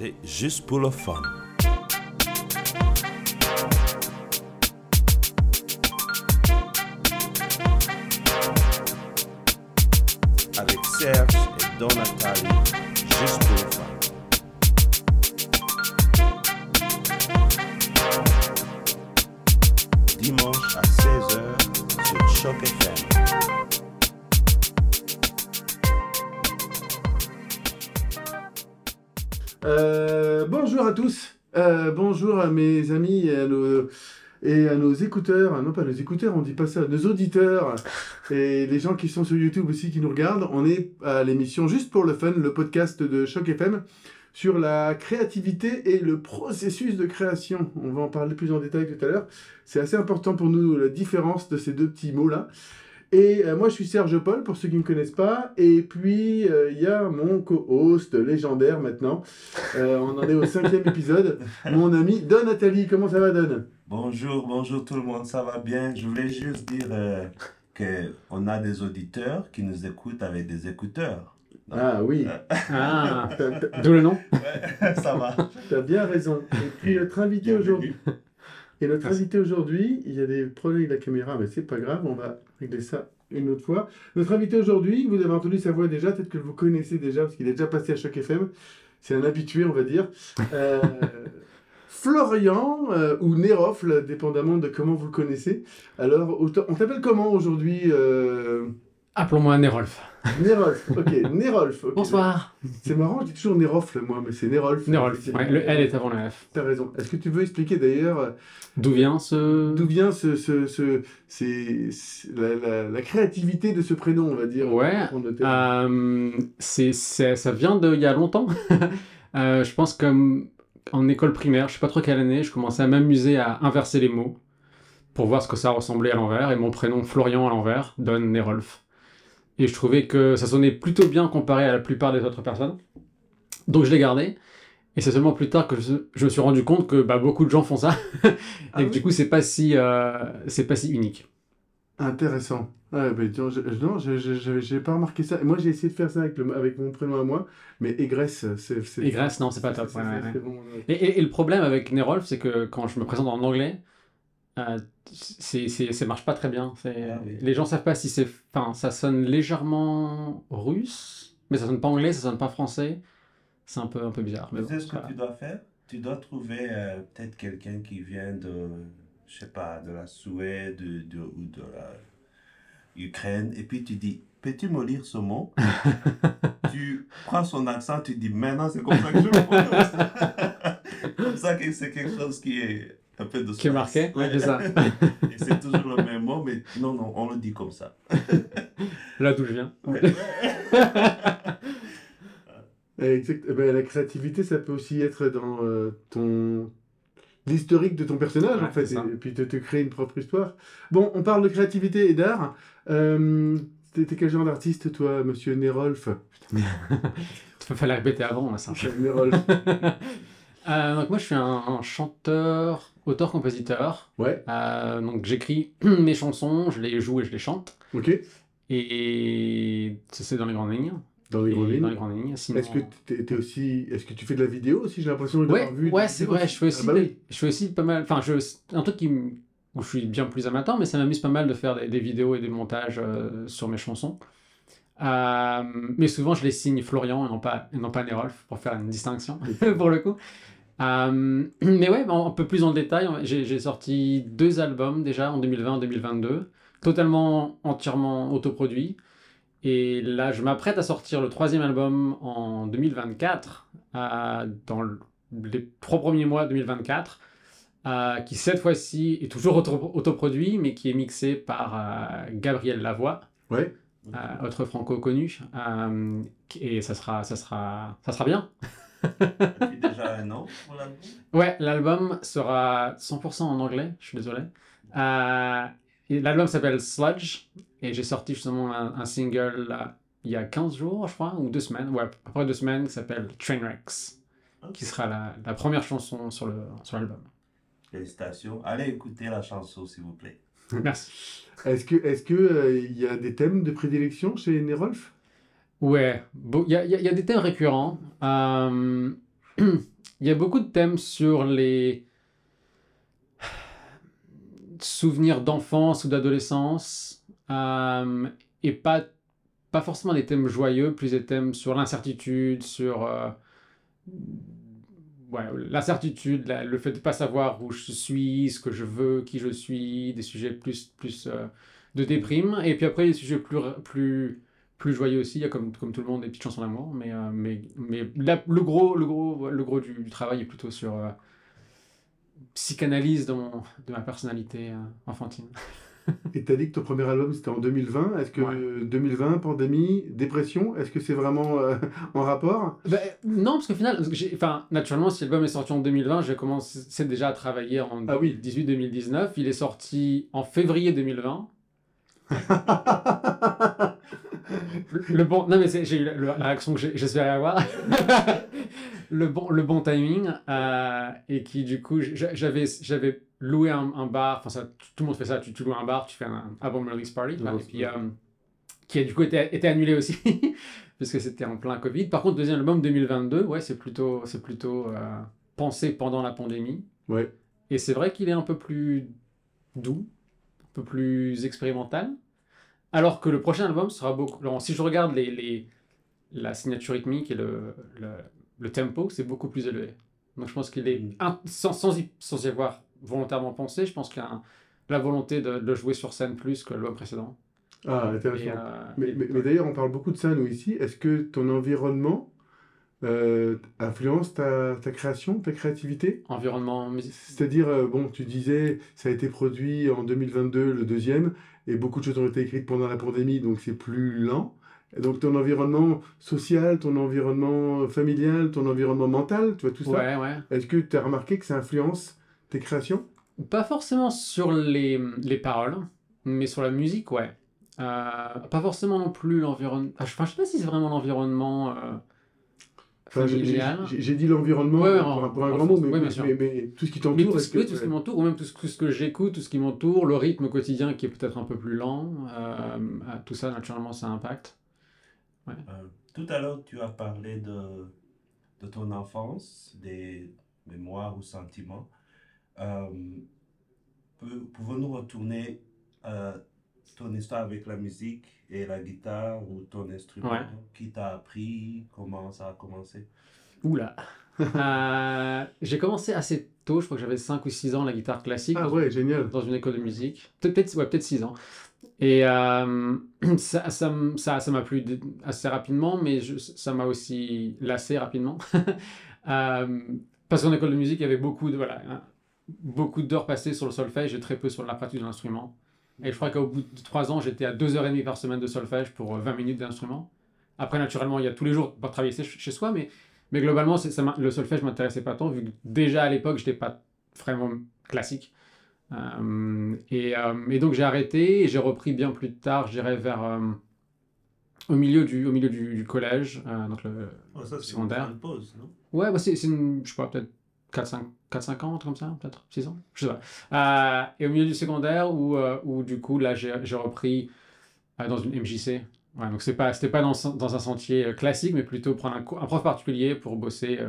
c'est juste pour le fun. Avec Serge et Don mes amis et à nos, et à nos écouteurs, non pas nos écouteurs, on dit pas ça, nos auditeurs et les gens qui sont sur YouTube aussi qui nous regardent. On est à l'émission Juste pour le Fun, le podcast de Choc FM sur la créativité et le processus de création. On va en parler plus en détail tout à l'heure. C'est assez important pour nous la différence de ces deux petits mots-là. Et euh, moi, je suis Serge Paul, pour ceux qui ne me connaissent pas. Et puis, euh, il y a mon co-host légendaire maintenant. Euh, on en est au cinquième épisode. Mon ami Don Nathalie. Comment ça va, Don? Bonjour, bonjour tout le monde, ça va bien? Je voulais juste dire euh, que on a des auditeurs qui nous écoutent avec des écouteurs. Ah oui, Ah, d'où le nom Ouais, ça va. t'as bien raison. Et puis, notre invité aujourd'hui. Et notre invité aujourd'hui, il y a des problèmes avec la caméra, mais c'est pas grave, on va régler ça une autre fois. Notre invité aujourd'hui, vous avez entendu sa voix déjà, peut-être que vous connaissez déjà, parce qu'il est déjà passé à Choc FM. C'est un habitué, on va dire. Euh, Florian, euh, ou Nérofle, dépendamment de comment vous le connaissez. Alors, on t'appelle comment aujourd'hui euh... Appelons-moi Nérolf. Nérolf, ok, Nérolf. Bonsoir. C'est marrant, je dis toujours Nérofle, moi, mais c'est Nérolf. Nérolf. Ouais, le L est avant le F. T'as raison. Est-ce que tu veux expliquer d'ailleurs euh, D'où vient ce. D'où vient ce, ce, ce- c'est- la, la- la créativité de ce prénom, on va dire Ouais. Euh, c'est, c'est- ça vient d'il y a longtemps. Euh, je pense comme en école primaire, je sais pas trop quelle année, je commençais à m'amuser à inverser les mots pour voir ce que ça ressemblait à l'envers. Et mon prénom Florian à l'envers donne Nérolf. Et je trouvais que ça sonnait plutôt bien comparé à la plupart des autres personnes. Donc je l'ai gardé. Et c'est seulement plus tard que je, je me suis rendu compte que bah, beaucoup de gens font ça. et Ah que oui du coup, c'est pas si, euh, c'est pas si unique. Intéressant. Ouais, bah, non, je- j'ai pas remarqué ça. Moi, j'ai essayé de faire ça avec, le, avec mon prénom à moi, mais Égresse, c'est... Grèce, non, c'est pas top. ouais, et le problème avec Nerolf, c'est que quand je me présente en anglais, euh, c'est, c'est, ça marche pas très bien. C'est, Ah oui. Les gens savent pas si c'est. Enfin, ça sonne légèrement russe, mais ça sonne pas anglais, ça sonne pas français. C'est un peu, un peu bizarre. Mais bon, ce que tu dois faire? Tu dois trouver euh, peut-être quelqu'un qui vient de, je sais pas, de la Suède de, de- ou de la Ukraine, et puis tu dis, peux-tu me lire ce mot? tu prends son accent, tu dis, maintenant c'est comme ça que je le prononce. comme ça que c'est quelque chose qui est un peu de Qui est marqué Ouais, c'est ça. Et c'est toujours le même mot, mais non, non, on le dit comme ça. Là d'où je viens. Exact. Eh ben, la créativité, ça peut aussi être dans euh, ton... l'historique de ton personnage, Ouais, en fait, et, puis de te créer une propre histoire. Bon, on parle de créativité et d'art. Euh, T'es quel genre d'artiste, toi, monsieur Nérolf Il fallait répéter avant, là, ça. Nérolf. Euh, donc moi, je suis un, un chanteur, auteur-compositeur. Ouais, Euh, donc j'écris mes chansons, je les joue et je les chante. ok. Et ça, c'est dans les grandes lignes. Dans les grandes dans lignes. les grandes lignes. Sinon- Est-ce que t'es aussi, est-ce que tu fais de la vidéo aussi J'ai l'impression Ouais, d'avoir vu. ouais, c'est vrai. Je fais aussi, Ah bah oui. je fais aussi pas mal. Enfin, je, un truc qui, où je suis bien plus amateur, mais ça m'amuse pas mal de faire des, des vidéos et des montages euh, sur mes chansons. Euh, mais souvent, je les signe Florian et non pas, et non pas Nerolf pour faire une distinction pour le coup. Euh, mais ouais, un peu plus en détail, j'ai sorti deux albums déjà en 2020-2022, totalement, entièrement autoproduits. Et là, je m'apprête à sortir le troisième album en 2024, euh, dans le- les trois premiers mois 2024, euh, qui cette fois-ci est toujours auto- autoproduit, mais qui est mixé par Gabriel Lavoie, Ouais. autre franco connu, et ça sera, ça sera, ça sera bien. Depuis déjà un an pour l'album? Ouais, l'album sera 100% en anglais, je suis désolé. Euh, l'album s'appelle Sludge, et j'ai sorti justement un, un single là, il y a 15 jours, je crois, ou deux semaines, ouais, à peu près deux semaines, qui s'appelle Trainwrecks, qui sera la, la première chanson sur le- sur l'album. Félicitations. Allez écouter la chanson, s'il vous plaît. Merci. Est-ce que, est-ce que euh, il y a des thèmes de prédilection chez Nérolf Ouais, il y y y a des thèmes récurrents. Euh, il y a beaucoup de thèmes sur les souvenirs d'enfance ou d'adolescence euh, et pas, pas forcément des thèmes joyeux, plus des thèmes sur l'incertitude, sur euh, ouais, l'incertitude, le fait de pas savoir où je suis, ce que je veux, qui je suis, des sujets plus, plus de déprime. Et puis après, des sujets plus, plus, plus joyeux aussi. Il y a comme, comme tout le monde des petites chansons d'amour. Mais, euh, mais, mais la- le gros, le gros, le gros du, du travail est plutôt sur euh, psychanalyse de, mon- de ma personnalité euh, enfantine. Et t'as dit que ton premier album c'était en 2020. Est-ce que Ouais. 2020, pandémie, dépression, est-ce que c'est vraiment en rapport? Ben, non, parce qu'au final, enfin, naturellement, si l'album est sorti en 2020, j'ai commencé déjà à travailler en Ah oui. 2018-2019. Il est sorti en février 2020. Le bon, non mais j'ai eu la, la réaction que j'espérais avoir. le bon, le bon timing euh, et qui du coup j'a- j'avais j'avais loué un, un bar. Enfin ça, tout le monde fait ça. Tu, tu loues un bar, tu fais un album release party. Et puis euh, qui a du coup été, été annulé aussi puisque c'était en plein Covid. Par contre deuxième album 2022, ouais c'est plutôt c'est plutôt euh, pensé pendant la pandémie. Ouais. Et c'est vrai qu'il est un peu plus doux, peu plus expérimental. Alors que le prochain album sera beaucoup. alors, si je regarde les, les, la signature rythmique et le, le, le tempo, c'est beaucoup plus élevé. Donc je pense qu'il est. Mm. un- sans, sans, y, sans y avoir volontairement pensé, je pense qu'il y a un- la volonté de, le jouer sur scène plus que l'album précédent. Ah, intéressant. Et, euh, Mais, mais- mais d'ailleurs, on parle beaucoup de ça, nous, ici. Est-ce que ton environnement euh, influence ta, ta création, ta créativité? Environnement musique. C'est-à-dire, euh, bon, tu disais, ça a été produit en 2022, le deuxième, et beaucoup de choses ont été écrites pendant la pandémie, donc c'est plus lent. Et donc ton environnement social, ton environnement familial, ton environnement mental, tu vois, tout ça, Ouais, ouais. est-ce que tu as remarqué que ça influence tes créations? Pas forcément sur les, les paroles, mais sur la musique, ouais. Euh, pas forcément non plus l'environnement. Enfin, je sais pas si c'est vraiment l'environnement Enfin, j'ai- dit l'environnement Ouais, pour, un- pour un en grand mot, mais, ouais, bien mais- sûr. mais- mais tout ce qui t'entoure, tout, ce, que... oui, tout ce qui m'entoure, ou même tout ce, tout ce que j'écoute, tout ce qui m'entoure, le rythme quotidien qui est peut-être un peu plus lent, euh, euh, tout ça, naturellement, ça impacte. Euh, tout à l'heure, tu as parlé de, de ton enfance, des mémoires ou sentiments. Euh, Pouvons-nous retourner à ton histoire avec la musique et la guitare ou ton instrument Ouais. Qui t'a appris Comment ça a commencé? Oula Euh, J'ai commencé assez tôt, je crois que j'avais 5 ou 6 ans, la guitare classique. Ah ouais, génial. dans une école de musique. Peut-être peut ouais, peut 6 ans. Et euh, ça ça m- ça ça m'a plu assez rapidement, mais je- ça m'a aussi lassé rapidement. Euh, parce qu'en école de musique, il y avait beaucoup de voilà, hein, beaucoup d'heures passées sur le solfège et très peu sur la pratique de l'instrument. Et je crois qu'au bout de 3 ans, j'étais à 2h30 par semaine de solfège pour euh, 20 minutes d'instrument. Après, naturellement, il y a tous les jours pour travailler chez soi, mais, mais globalement, ça le solfège m'intéressait pas tant, vu que déjà à l'époque, j'étais pas vraiment classique. Euh, et, euh, et donc j'ai arrêté et j'ai repris bien plus tard, je dirais vers euh, au milieu du, au milieu du, du collège, euh, donc le Oh, ça, c'est une secondaire. grande pause, non? Ouais, bah c'est, c'est une, je sais pas, peut-être 4-5, 4-5 ans, comme ça, peut-être 6 ans, je sais pas. Euh, et au milieu du secondaire, où, euh, du coup, là, j'ai, repris euh, dans une MJC. Ouais, donc c'est pas, c'était pas dans, dans un sentier classique, mais plutôt prendre un, un prof particulier pour bosser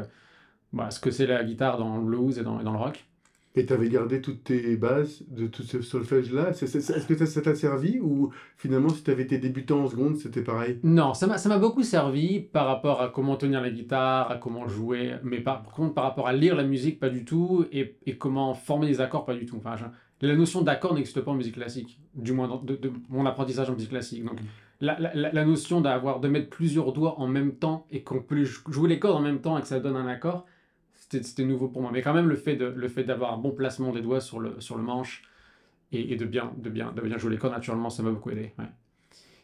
bah, ce que c'est la guitare dans le blues et dans, et dans le rock. Et tu avais gardé toutes tes bases de tout ce solfège-là. Est-ce que ça t'a servi ou finalement, si tu avais été débutant en seconde, c'était pareil? Non, ça m'a, beaucoup servi par rapport à comment tenir la guitare, à comment jouer, mais par, par contre par rapport à lire la musique, pas du tout, et, et comment former des accords, pas du tout. Enfin, la notion d'accord n'existe pas en musique classique, du moins dans- de, mon apprentissage en musique classique. Donc la, la- la- notion d'avoir de mettre plusieurs doigts en même temps et qu'on peut jou- jouer les cordes en même temps et que ça donne un accord, c'était, nouveau pour moi. Mais quand même, le fait, de, le fait d'avoir un bon placement des doigts sur le, sur le manche et, et de, bien, de, bien, de bien jouer les cordes, naturellement, ça m'a beaucoup aidé. ouais.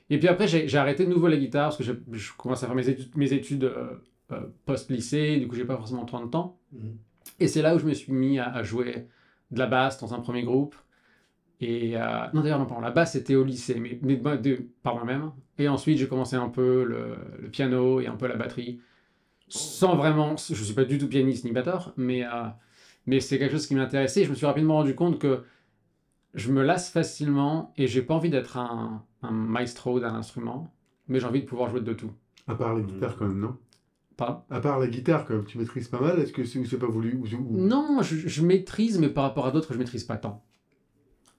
Et puis après, j'ai arrêté de nouveau la guitare parce que j'ai- je commence à faire mes études, mes études euh, euh, post-lycée, du coup, j'ai pas forcément tant de temps. Mhm. Et c'est là où je me suis mis à, à jouer de la basse dans un premier groupe. Et euh, non, d'ailleurs, non, pardon, la basse c'était au lycée, mais, mais de- de- par moi-même. Et ensuite, j'ai commencé un peu le, le piano et un peu la batterie, sans vraiment. Je suis pas du tout pianiste ni batteur, mais, euh, mais c'est quelque chose qui m'intéressait. Et je me suis rapidement rendu compte que je me lasse facilement et j'ai pas envie d'être un, un maestro d'un instrument, mais j'ai envie de pouvoir jouer de tout. À part la guitare, quand même, non? Pardon? À part la guitare, quand même, tu maîtrises pas mal. Est-ce que c'est pas voulu ou, ou- Non, je, je maîtrise, mais par rapport à d'autres, je maîtrise pas tant.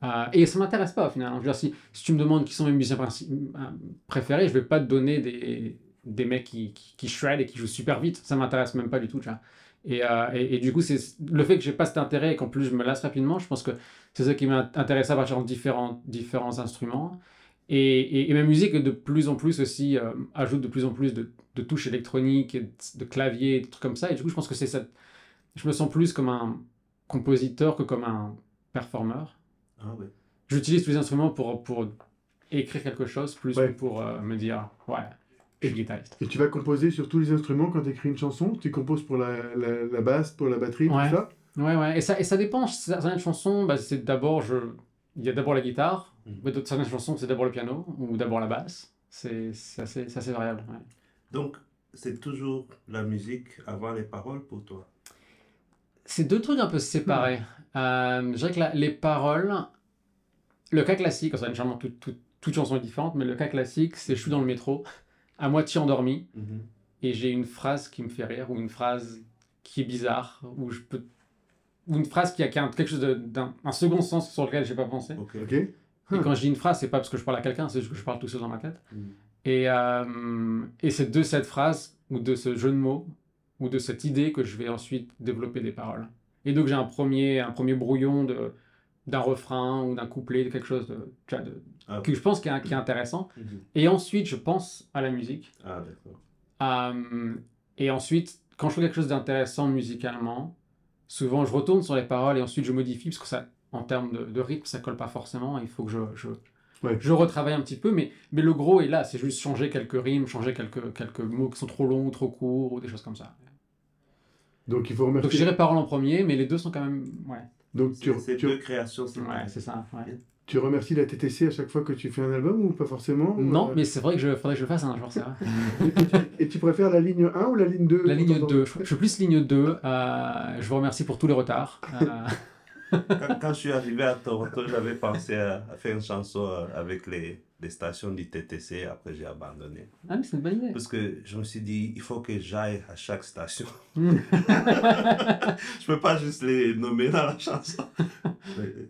Euh, et ça m'intéresse pas au final. Je veux dire, si, si tu me demandes qui sont mes musiciens euh, préférés, je vais pas te donner des, des mecs qui, qui, qui shred et qui jouent super vite. Ça m'intéresse même pas du tout. tu vois. Et, euh, et, et du coup, c'est le fait que j'ai pas cet intérêt et qu'en plus je me lasse rapidement, je pense que c'est ça qui m'a intéressé à partir de différents, différents instruments. Et, et, ma musique, de plus en plus aussi, euh, ajoute de plus en plus de, de touches électroniques, de, de claviers, des trucs comme ça. Et du coup, je pense que c'est cette. Je me sens plus comme un compositeur que comme un performeur. Ah. J'utilise tous les instruments pour, pour écrire quelque chose, plus Ouais. que pour euh, me dire, ouais, guitariste. Et tu vas composer sur tous les instruments quand tu écris une chanson? Tu composes pour la, la, la basse, pour la batterie, Ouais. tout ça? Ouais, ouais. Et ça, et ça dépend. Certaines chansons, bah, c'est d'abord, je... il y a d'abord la guitare, Mhm. mais d'autres certaines chansons, c'est d'abord le piano, ou d'abord la basse. C'est c'est assez, c'est assez variable. ouais. Donc, c'est toujours la musique avant les paroles pour toi? C'est deux trucs un peu séparés. Euh, je dirais que la- les paroles, le cas classique, enfin, généralement toute, toute, toute chanson est différente, mais le cas classique, c'est je suis dans le métro, à moitié endormi, et j'ai une phrase qui me fait rire, ou une phrase qui est bizarre, ou je peux. Ou une phrase qui a, qui a quelque chose d'un un second sens sur lequel j'ai pas pensé. Et Hmm. quand je dis une phrase, c'est pas parce que je parle à quelqu'un, c'est juste que je parle tout seul dans ma tête. Mhm. Et, euh, et c'est de cette phrase, ou de ce jeu de mots, ou de cette idée que je vais ensuite développer des paroles. Et donc j'ai un premier, un premier brouillon de d'un refrain ou d'un couplet, de quelque chose de, tu vois, de- Ah, que je pense qui est, qui est intéressant. Mhm. Et ensuite, je pense à la musique. Ah, d'accord. Euh, et ensuite, quand je fais quelque chose d'intéressant musicalement, souvent je retourne sur les paroles et ensuite je modifie parce que ça, en termes de, de rythme, ça colle pas forcément. Il faut que je, je, Ouais. je retravaille un petit peu, mais, mais le gros est là. C'est juste changer quelques rimes, changer quelques, quelques mots qui sont trop longs ou trop courts ou des choses comme ça. Donc il faut Donc je remercier. dirais paroles en premier, mais les deux sont quand même. Ouais, Donc tu, C'est c'est tu, deux créations séparées. ouais c'est ça. ouais. tu remercies la TTC à chaque fois que tu fais un album ou pas forcément Non, Euh, mais c'est vrai que je faudrait que je le fasse un jour, c'est vrai. et, tu, et tu préfères la ligne 1 ou la ligne 2 La ligne Quand on- 2, je je suis plus ligne 2. euh, je vous remercie pour tous les retards. Quand, quand je suis arrivé à Toronto, j'avais pensé à, à faire une chanson euh, avec les, les stations du TTC. Après, j'ai abandonné. Ah, mais c'est une bonne idée. Parce que je me suis dit, il faut que j'aille à chaque station. Mm. je peux pas juste les nommer dans la chanson.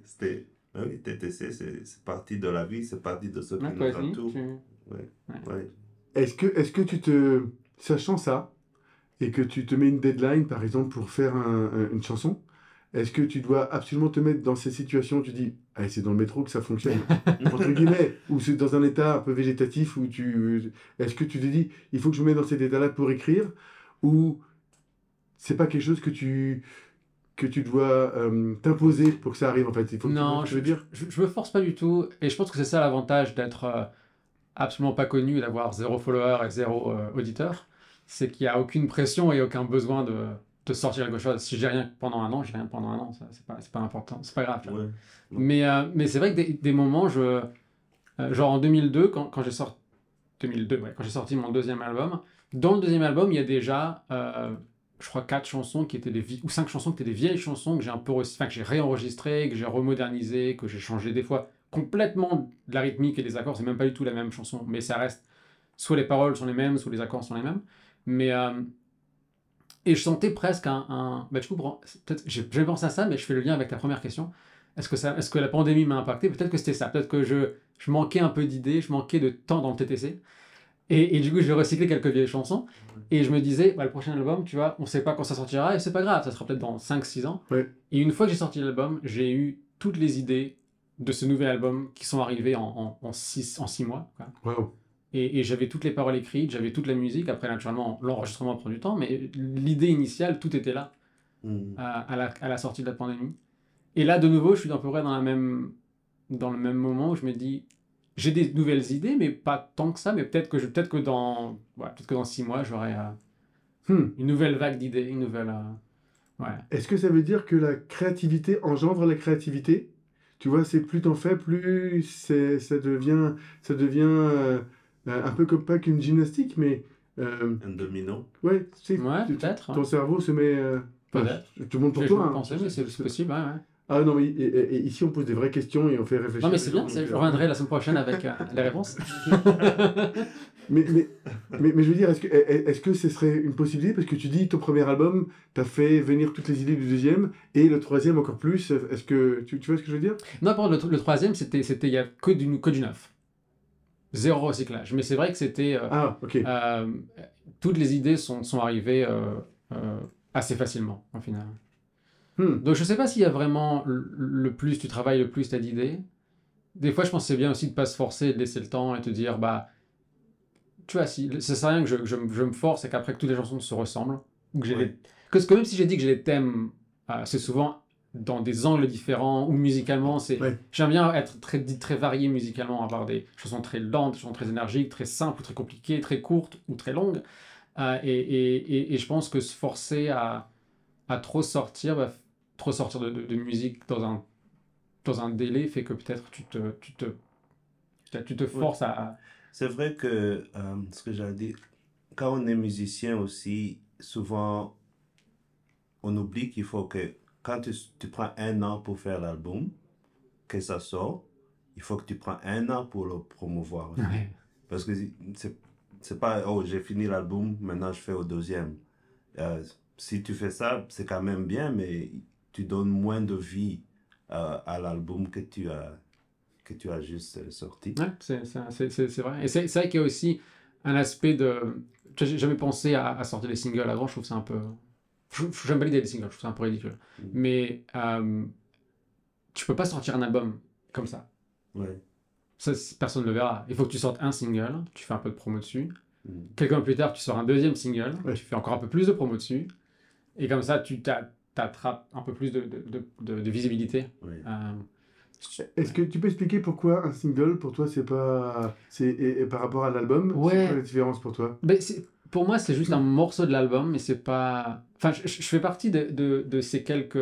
C'était. ah Oui, TTC, c'est c'est partie de la vie, c'est partie de ce qui nous entoure. Est-ce que, est que tu te. Sachant ça, et que tu te mets une deadline, par exemple, pour faire un- un- une chanson, est-ce que tu dois absolument te mettre dans ces situations? Où tu dis, allez, c'est dans le métro que ça fonctionne, entre guillemets, ou c'est dans un état un peu végétatif où tu. Est-ce que tu te dis, il faut que je me mette dans cet état-là pour écrire, ou c'est pas quelque chose que tu que tu dois euh, t'imposer pour que ça arrive en fait? Il faut Non, que je, je veux dire? je, je me force pas du tout. Et je pense que c'est ça l'avantage d'être euh, absolument pas connu d'avoir zéro follower et zéro euh, auditeur. C'est qu'il n'y a aucune pression et aucun besoin de, de sortir quelque chose. Si j'ai rien pendant un an, j'ai rien pendant un an. Ça, c'est pas, c'est pas important. C'est pas grave. Ouais. Mais, euh, mais c'est vrai que des, des moments, je, euh, genre en 2002, quand, quand j'ai sorti, 2002, ouais, quand j'ai sorti mon deuxième album, dans le deuxième album, il y a déjà, euh, je crois, quatre chansons qui étaient des vie- ou cinq chansons qui étaient des vieilles chansons que j'ai un peu, re- enfin, que j'ai réenregistrées, que j'ai remodernisées, que j'ai changé des fois complètement de la rythmique et des accords. C'est même pas du tout la même chanson, mais ça reste, soit les paroles sont les mêmes, soit les accords sont les mêmes. Mais euh, et je sentais presque un, un... bah, du coup, j'ai pensé à ça, mais je fais le lien avec ta première question. Est-ce que, ça, est-ce que la pandémie m'a impacté? Peut-être que c'était ça. Peut-être que je, je manquais un peu d'idées, je manquais de temps dans le TTC. Et, et du coup, j'ai recyclé quelques vieilles chansons. Et je me disais, bah, le prochain album, tu vois, on sait pas quand ça sortira, et c'est pas grave, ça sera peut-être dans 5-6 ans. Et une fois que j'ai sorti l'album, j'ai eu toutes les idées de ce nouvel album qui sont arrivées en 6 en, six, en six mois. quoi. Waouh. Et, et j'avais toutes les paroles écrites, j'avais toute la musique. Après, naturellement, l'enregistrement prend du temps, mais l'idée initiale, tout était là Mm. à, à la, à la sortie de la pandémie. Et là, de nouveau, je suis à peu près dans, la même, dans le même moment où je me dis, j'ai des nouvelles idées, mais pas tant que ça, mais peut-être que, je, peut-être que, dans, ouais, peut-être que dans six mois, j'aurai euh, Hmm. une nouvelle vague d'idées, une nouvelle... euh, ouais. Est-ce que ça veut dire que la créativité engendre la créativité? Tu vois, c'est plus t'en fais, plus c'est, ça devient, ça devient euh, un peu comme pas qu'une gymnastique, mais euh, Un domino. ouais, c'est, Ouais, tu- peut-être, Ton cerveau se met. euh, Peut-être. je te montre pour J'ai toi. hein. pensé, mais c'est possible, ouais, ouais. Ah non, mais et- ici on pose des vraies questions et on fait réfléchir. Non, mais c'est bien, je euh, reviendrai la semaine prochaine avec euh, les réponses. Mais, mais, mais, mais je veux dire, est-ce que, est est-ce que ce serait une possibilité? Parce que tu dis, ton premier album, t'as fait venir toutes les idées du deuxième, et le troisième encore plus. Est-ce que tu, tu vois ce que je veux dire? Non, par contre, le, le troisième, c'était, c'était, il y a que du, que du neuf. Zéro recyclage. Mais c'est vrai que c'était, euh, Ah, ok. euh, toutes les idées sont, sont arrivées euh, assez facilement, au final. Hmm. Donc je sais pas s'il y a vraiment le, plus tu travailles, le plus tu as d'idées. Des fois, je pense que c'est bien aussi de pas se forcer, de laisser le temps et te dire, bah, tu vois, si, ça sert à rien que je, je, me- je me force et qu'après que toutes les chansons se ressemblent. Ou que j'ai Ouais. les- Parce que même si j'ai dit que j'ai les thèmes, c'est souvent dans des angles différents ou musicalement, c'est Ouais. j'aime bien être très, dit très varié musicalement, avoir des chansons très lentes, des chansons très énergiques, très simples ou très compliquées, très courtes ou très longues. Euh, et, et, et, et je pense que se forcer à, à trop sortir, bah, trop sortir de, de, de musique dans un, dans un délai fait que peut-être tu te, tu te, tu te- forces à- à... C'est vrai que, euh, ce que j'allais dire, quand on est musicien aussi, souvent, on oublie qu'il faut que, quand tu, tu prends un an pour faire l'album, que ça sort, il faut que tu prends un an pour le promouvoir aussi. Parce que c'est, c'est pas, oh, j'ai fini l'album, maintenant je fais au deuxième. Euh, si tu fais ça, c'est quand même bien, mais tu donnes moins de vie euh, à l'album que tu as, que tu as juste euh, sorti. Ouais, c'est c'est- c'est- c'est- c'est vrai. Et c'est c'est vrai qu'il y a aussi un aspect de... J'ai jamais pensé à, à sortir des singles avant, je trouve ça un peu... J'aime pas l'idée des singles, je trouve ça un peu ridicule. Mm. Mais euh, tu peux pas sortir un album comme ça. Ouais. Ça, personne ne le verra. Il faut que tu sortes un single, tu fais un peu de promo dessus. Mm. Quelques mois plus tard, tu sors un deuxième single, Ouais. tu fais encore un peu plus de promo dessus. Et comme ça, tu t'a- t'attrapes un peu plus de, de, de- de- de visibilité. Ouais. Euh, Est-ce que tu peux expliquer pourquoi un single, pour toi, c'est pas. C'est, et, et par rapport à l'album, Ouais. c'est quoi la différence pour toi? Ben, c'est- pour moi, c'est juste un morceau de l'album, mais c'est pas. Enfin, je, je fais partie de, de, de ces quelques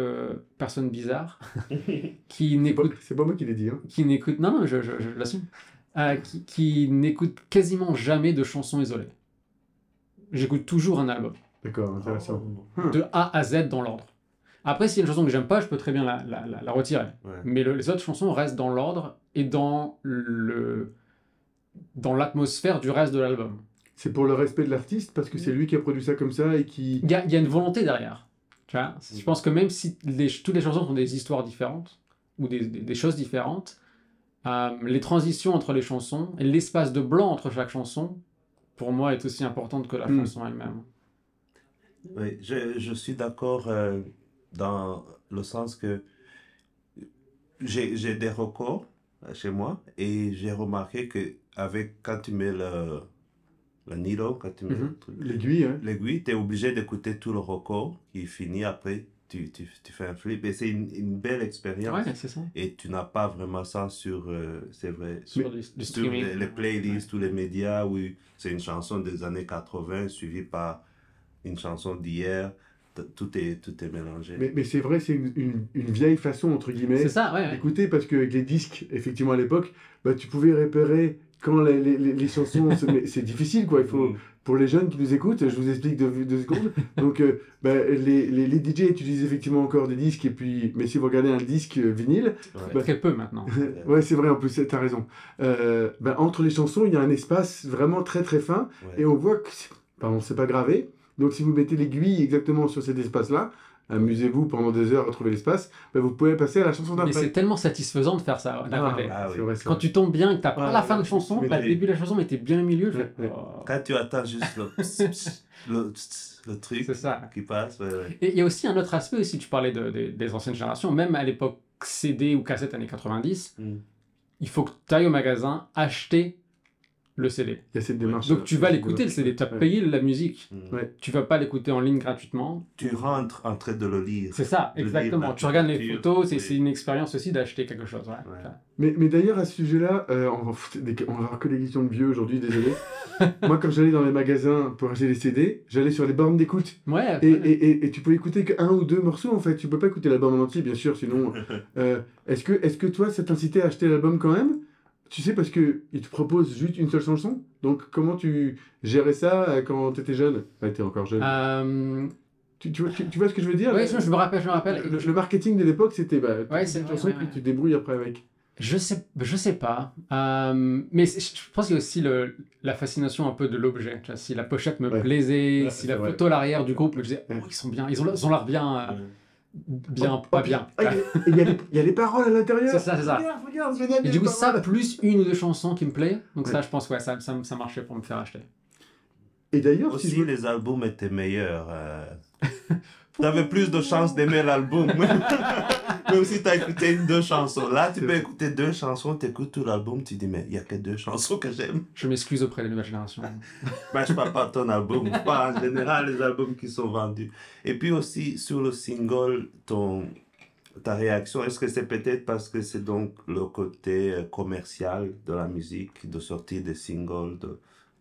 personnes bizarres qui n'écoutent. c'est pas moi qui l'ai dit. Hein. Qui n'écoutent non, non, je, je, je l'assume. Euh, qui qui n'écoutent quasiment jamais de chansons isolées. J'écoute toujours un album, D'accord, intéressant. Oh. de A à Z dans l'ordre. Après, s'il y a une chanson que j'aime pas, je peux très bien la, la, la, la retirer. Ouais. Mais le- les autres chansons restent dans l'ordre et dans le dans l'atmosphère du reste de l'album. C'est pour le respect de l'artiste, parce que c'est lui qui a produit ça comme ça et qui. Il y a, il y a une volonté derrière. Tu vois je pense que même si les- toutes les chansons sont des histoires différentes ou des, des- des choses différentes, euh, les transitions entre les chansons et l'espace de blanc entre chaque chanson, pour moi, est aussi importante que la Mm. chanson elle-même. Oui, je, je suis d'accord euh, dans le sens que j'ai j'ai des records euh, chez moi et j'ai remarqué que avec quand tu mets le, le needle, quand tu mets Mhm. le truc, L'aiguille, hein. l'aiguille, tu es obligé d'écouter tout le record qui finit après, tu, tu, tu fais un flip et c'est une, une belle expérience. Ouais, c'est ça. Et tu n'as pas vraiment ça sur, euh, c'est vrai, Sur du, du sur streaming. les, les playlists, tous les médias, où c'est une chanson des années 80 suivie par une chanson d'hier. Tout est, tout est mélangé. Mais, mais c'est vrai, c'est une, une, une vieille façon, entre guillemets, C'est ça, ouais. ouais. d'écouter, parce qu'avec les disques, effectivement, à l'époque, bah, tu pouvais repérer quand les, les, les- les chansons. c'est difficile, quoi. Il faut, Mm. pour les jeunes qui nous écoutent, je vous explique deux, deux secondes. Donc, euh, bah, les, les, les DJ utilisent effectivement encore des disques, et puis, mais si vous regardez un disque vinyle, Ouais. bah, Très peu maintenant. ouais, c'est vrai, en plus, t'as raison. Euh, bah, entre les chansons, il y a un espace vraiment très très fin, Ouais. et on voit que, pardon, c'est pas gravé. Donc, si vous mettez l'aiguille exactement sur cet espace-là, amusez-vous pendant des heures à trouver l'espace, bah, vous pouvez passer à la chanson Mais d'après. c'est tellement satisfaisant de faire ça. Ah. Ah oui. vrai, c'est Quand vrai. tu tombes bien et que t'as pas Ah, la fin de chanson, Mais pas le début de la chanson, mais t'es bien au milieu, Ouais, ouais. oh. Quand tu attends juste le, le, le truc ça. qui passe, ouais, ouais. Et il y a aussi un autre aspect aussi, tu parlais de- de- des anciennes générations, même à l'époque CD ou cassette années 90, Mm. il faut que tu ailles au magasin acheter le CD. Il y a cette démarche. Donc tu vas l'écouter le CD, tu as Ouais. payé la musique. Mm. Ouais. Tu vas pas l'écouter en ligne gratuitement. Tu rentres en train de le lire. C'est ça, exactement. Tu regardes les photos, c'est une expérience aussi d'acheter quelque chose. ouais. Ouais. Mais, mais d'ailleurs, à ce sujet-là, euh, on, va on va avoir que des questions de vieux aujourd'hui, désolé. Moi, quand j'allais dans les magasins pour acheter des CD, j'allais sur les bornes d'écoute. Ouais, Et, et, et, et tu peux écouter qu'un ou deux morceaux, en fait. Tu peux pas écouter l'album en entier, bien sûr, sinon... euh, est-ce que, est que toi, ça t'incitait à acheter l'album quand même? Tu sais, parce que il te propose juste une seule chanson. Donc, comment tu gérais ça euh, quand tu étais jeune? Enfin, t'es encore jeune. Euh, Tu, tu, vois, tu, tu vois ce que je veux dire? Ouais, je me rappelle, je me rappelle. le, le marketing de l'époque, c'était bah, Ouais, une vrai, chanson, ouais, puis ouais. tu débrouilles après avec. Je sais, je sais pas. Euh, mais je pense qu'il y a aussi le, la fascination un peu de l'objet. Si la pochette me plaisait, si la photo à l'arrière du groupe me disait, oh, ils sont bien, ils ont, ils ont l'air bien, euh, bien, Oh, pas bien. ah, Il y y, a les- il y a les paroles à l'intérieur. C'est ça, c'est ça. Regarde, regarde, Et du coup, ça, plus une ou deux chansons qui me plaît. Donc ça, je pense, ouais, ça, ça, ça marchait pour me faire acheter. Et d'ailleurs, si Aussi, les albums étaient meilleurs. euh. T'avais plus de chances d'aimer l'album. Même si t'as écouté deux chansons. Là, tu peux écouter deux chansons, t'écoutes tout l'album, tu dis, mais il y a que deux chansons que j'aime. Je m'excuse auprès des nouvelles générations. Ben, je parle pas de ton album, parle en général les albums qui sont vendus. Et puis aussi, sur le single, ton, ta réaction, est-ce que c'est peut-être parce que c'est donc le côté euh, commercial de la musique, de sortir des singles, de,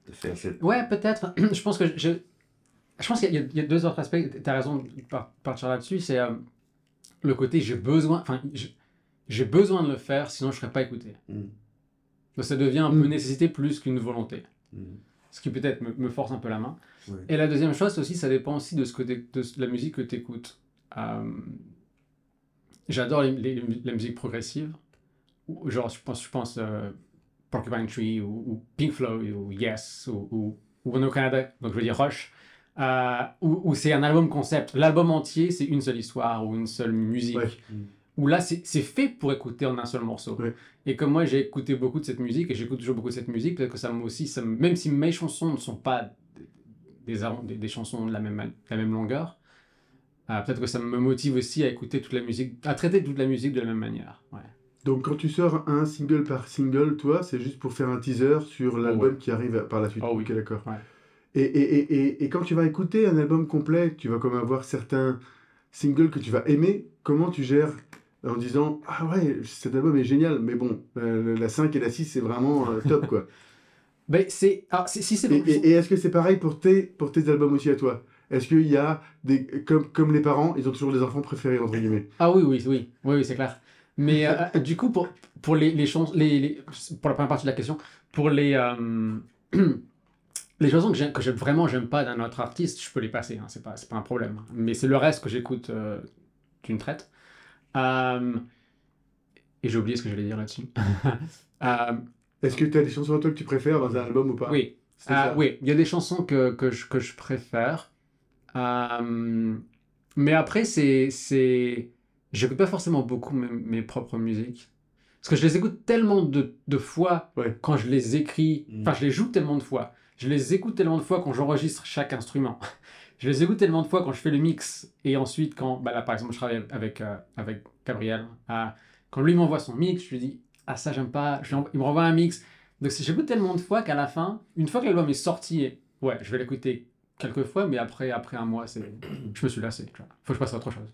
de faire cette... Ouais, peut-être. je pense que je, je pense qu'il y, a- il y a deux autres aspects. Tu as raison de par- partir là-dessus. C'est euh, le côté j'ai besoin, enfin, j'ai- besoin de le faire, sinon je serais pas écouté. Mm, Donc ça devient un peu Mm. nécessité plus qu'une volonté. mm, Ce qui peut-être me, me force un peu la main. Et la deuxième chose aussi, ça dépend aussi de, ce que de la musique que tu écoutes. J'adore les- la musique progressive. Ou- Genre, je pense, je pense euh, Porcupine Tree ou, ou Pink Floyd ou Yes ou, ou, ou Canada, donc je veux dire Rush. Euh, où, où c'est un album concept. L'album entier, c'est une seule histoire ou une seule musique. Ouais. Où là, c'est fait pour écouter en un seul morceau. Ouais. Et comme moi, j'ai écouté beaucoup de cette musique et j'écoute toujours beaucoup de cette musique, peut-être que ça me aussi, ça me- même si mes chansons ne sont pas des, des, chansons de la même, de la même longueur, euh, peut-être que ça me motive aussi à écouter toute la musique, à traiter toute la musique de la même manière. Ouais. Donc quand tu sors un single par single, toi, c'est juste pour faire un teaser sur l'album ouais. qui arrive par la suite. Oh oui. Ok, d'accord. Ouais. Et, et, et, et, quand tu vas écouter un album complet, tu vas comme avoir certains singles que tu vas aimer. Comment tu gères en disant Ah ouais, cet album est génial, mais bon, euh, la 5 et la 6, c'est vraiment euh, top quoi. Ben, c'est, ah, si, si c'est Et, bon, et- et est-ce que c'est pareil pour tes, pour tes albums aussi à toi? Est-ce qu'il y a des. Comme, comme les parents, ils ont toujours des enfants préférés, entre guillemets? Ah oui, oui, oui, oui, oui c'est clair. Mais euh, du coup, pour, pour les, les chansons, les, les- pour la première partie de la question, pour les, euh, les chansons que j'aime, que j'aime vraiment, j'aime pas d'un autre artiste, je peux les passer, hein, c'est pas, c'est pas un problème. Mais c'est le reste que j'écoute euh, d'une traite. Euh, et j'ai oublié ce que j'allais dire là-dessus. Euh, Est-ce que tu as des chansons à toi que tu préfères dans un album ou pas? Oui, Ah, oui, il y a des chansons que, que, je, que je préfère. Mais après, c'est. c'est... J'écoute pas forcément beaucoup mes, mes propres musiques. Parce que je les écoute tellement de, de fois Ouais. quand je les écris. Mm. Enfin, je les joue tellement de fois. Je les écoute tellement de fois quand j'enregistre chaque instrument. je les écoute tellement de fois quand je fais le mix. Et ensuite, quand. Bah là, par exemple, je travaille avec, euh, avec Gabriel. Euh, quand lui m'envoie son mix, je lui dis Ah, ça, j'aime pas. Je il me renvoie un mix. Donc j'écoute tellement de fois qu'à la fin, une fois que l'album est sorti, ouais, je vais l'écouter quelques fois, mais après, après un mois, c'est, je me suis lassé. tu vois. Faut que je passe à autre chose.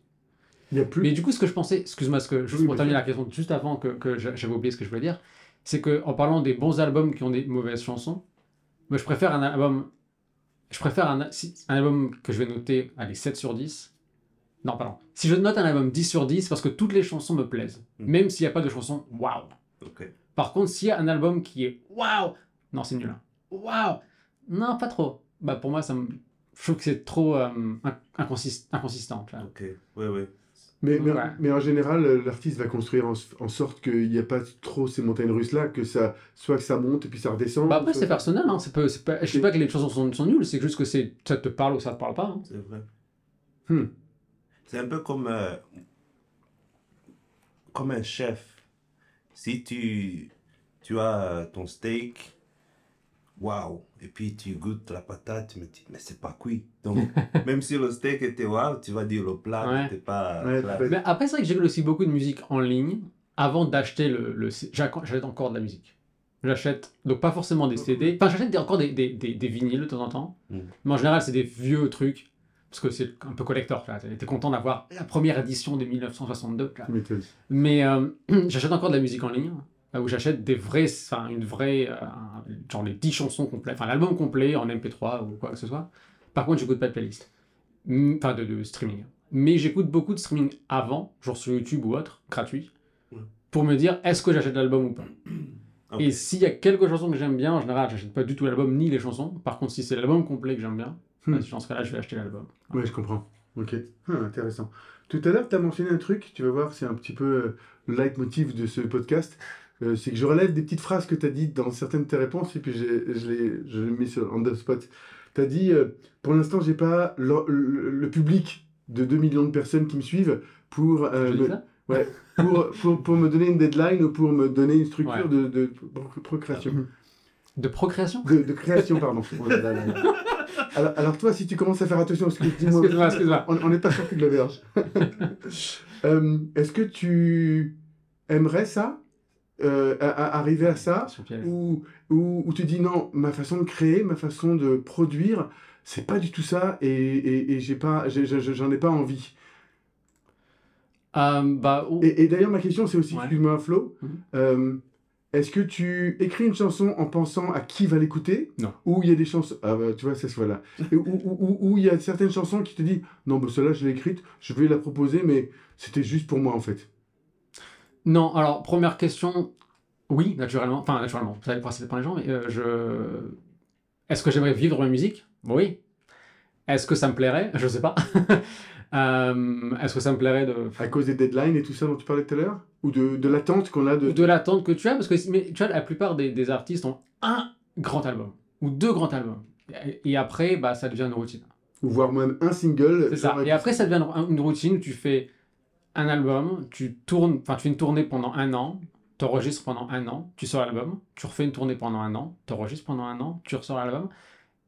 Il y a plus. Mais du coup, ce que je pensais, excuse-moi, ce que, juste Oui, pour terminer la question, juste avant que, que j'a- j'avais oublié ce que je voulais dire, c'est que en parlant des bons albums qui ont des mauvaises chansons, moi je préfère un album, je préfère un, un album que je vais noter, allez, 7 sur 10. Non, pardon. Si je note un album 10 sur 10, parce que toutes les chansons me plaisent, Mm. même s'il n'y a pas de chanson waouh. Par contre, s'il y a un album qui est waouh, non, c'est nul. hein. Waouh, non, pas trop. Bah pour moi, ça me, je trouve que c'est trop euh, inc- inconsist- inconsistant. Ok, oui, oui. Mais, mais, Ouais. mais en général, euh, l'artiste va construire en, en sorte qu'il n'y a pas trop ces montagnes russes là, que ça, soit que ça monte et puis ça redescend. Bah après, c'est personnel. Hein. C'est pas, c'est pas, je dis pas que les chansons sont, sont nulles, c'est juste que c'est, ça te parle ou ça te parle pas. hein. C'est vrai. Hmm. C'est un peu comme, euh, comme un chef. Si tu, tu as ton steak, waouh, et puis tu goûtes la patate, tu me dis, mais c'est pas cuit. Donc, même si le steak était waouh, tu vas dire le plat Ouais. n'était pas. Ouais. Mais après, c'est vrai que j'écoute aussi beaucoup de musique en ligne avant d'acheter le. le J'achète encore de la musique. J'achète, donc pas forcément des CD. Enfin, j'achète encore des, des, des, des vinyles de temps en temps. Mm. Mais en général, c'est des vieux trucs. Parce que c'est un peu collector. tu. T'es content d'avoir la première édition de 1962. tu vois. Tu m'étonnes. Mais euh, j'achète encore de la musique en ligne, où j'achète des vrais, enfin une vraie, euh, genre les 10 chansons complètes, enfin l'album complet en MP3 ou quoi que ce soit. Par contre, j'écoute pas de playlist, enfin de, de streaming. Mais j'écoute beaucoup de streaming avant, genre sur YouTube ou autre, gratuit, pour me dire est-ce que j'achète l'album ou pas? Et s'il y a quelques chansons que j'aime bien, en général, j'achète pas du tout l'album ni les chansons. Par contre, si c'est l'album complet que j'aime bien, Hmm. bah, dans ce cas-là, je vais acheter l'album. Ouais, je comprends. Ok, Ah, intéressant. Tout à l'heure, tu as mentionné un truc, tu vas voir, c'est un petit peu euh, le leitmotiv de ce podcast. Euh, c'est que je relève des petites phrases que tu as dites dans certaines de tes réponses et puis j'ai- je les, je les mets sur on the spot. Tu as dit euh, Pour l'instant, j'ai pas le, le- le public de 2 millions de personnes qui me suivent pour, euh, me, ça? Pour, pour, pour me donner une deadline ou pour me donner une structure Ouais. de, de pro- procréation. De procréation? De, de création, pardon. Alors, alors toi, si tu commences à faire attention à ce que tu dis, moi, Excuse-moi, excuse-moi. on on n'est pas sorti de la verge. Euh, Est-ce que tu aimerais ça? Euh, à- à- Arriver à ça ou, ou, ou tu dis non, ma façon de créer, ma façon de produire, c'est pas du tout ça et, et, et j'ai pas, j'en ai pas envie. Euh, bah, Et, et d'ailleurs, ma question, c'est aussi, Ouais. excuse-moi, Flo, Mhm. euh, est-ce que tu écris une chanson en pensant à qui va l'écouter? Non. Ou il y a des chansons, ah bah, tu vois, c'est voilà. Ou- ou il y a certaines chansons qui te disent, non, bah, celle-là, je l'ai écrite, je vais la proposer, mais c'était juste pour moi, en fait. Non, alors, première question, oui, naturellement. Enfin, naturellement, ça dépend des gens, mais euh, je... Est-ce que j'aimerais vivre ma musique? Oui. Est-ce que ça me plairait? Je sais pas. Euh, Est-ce que ça me plairait de... À cause des deadlines et tout ça dont tu parlais tout à l'heure? Ou de, de l'attente qu'on a de... de l'attente que tu as, parce que mais, tu vois, la plupart des, des artistes ont un grand album, ou deux grands albums. Et, et après, bah, ça devient une routine. Ou voire même un single. C'est ça. Et après, ça devient une une routine où tu fais un album, tu tournes, enfin, tu fais une tournée pendant un an, tu enregistres pendant un an, tu sors l'album, tu refais une tournée pendant un an, tu enregistres pendant un an, tu ressors l'album.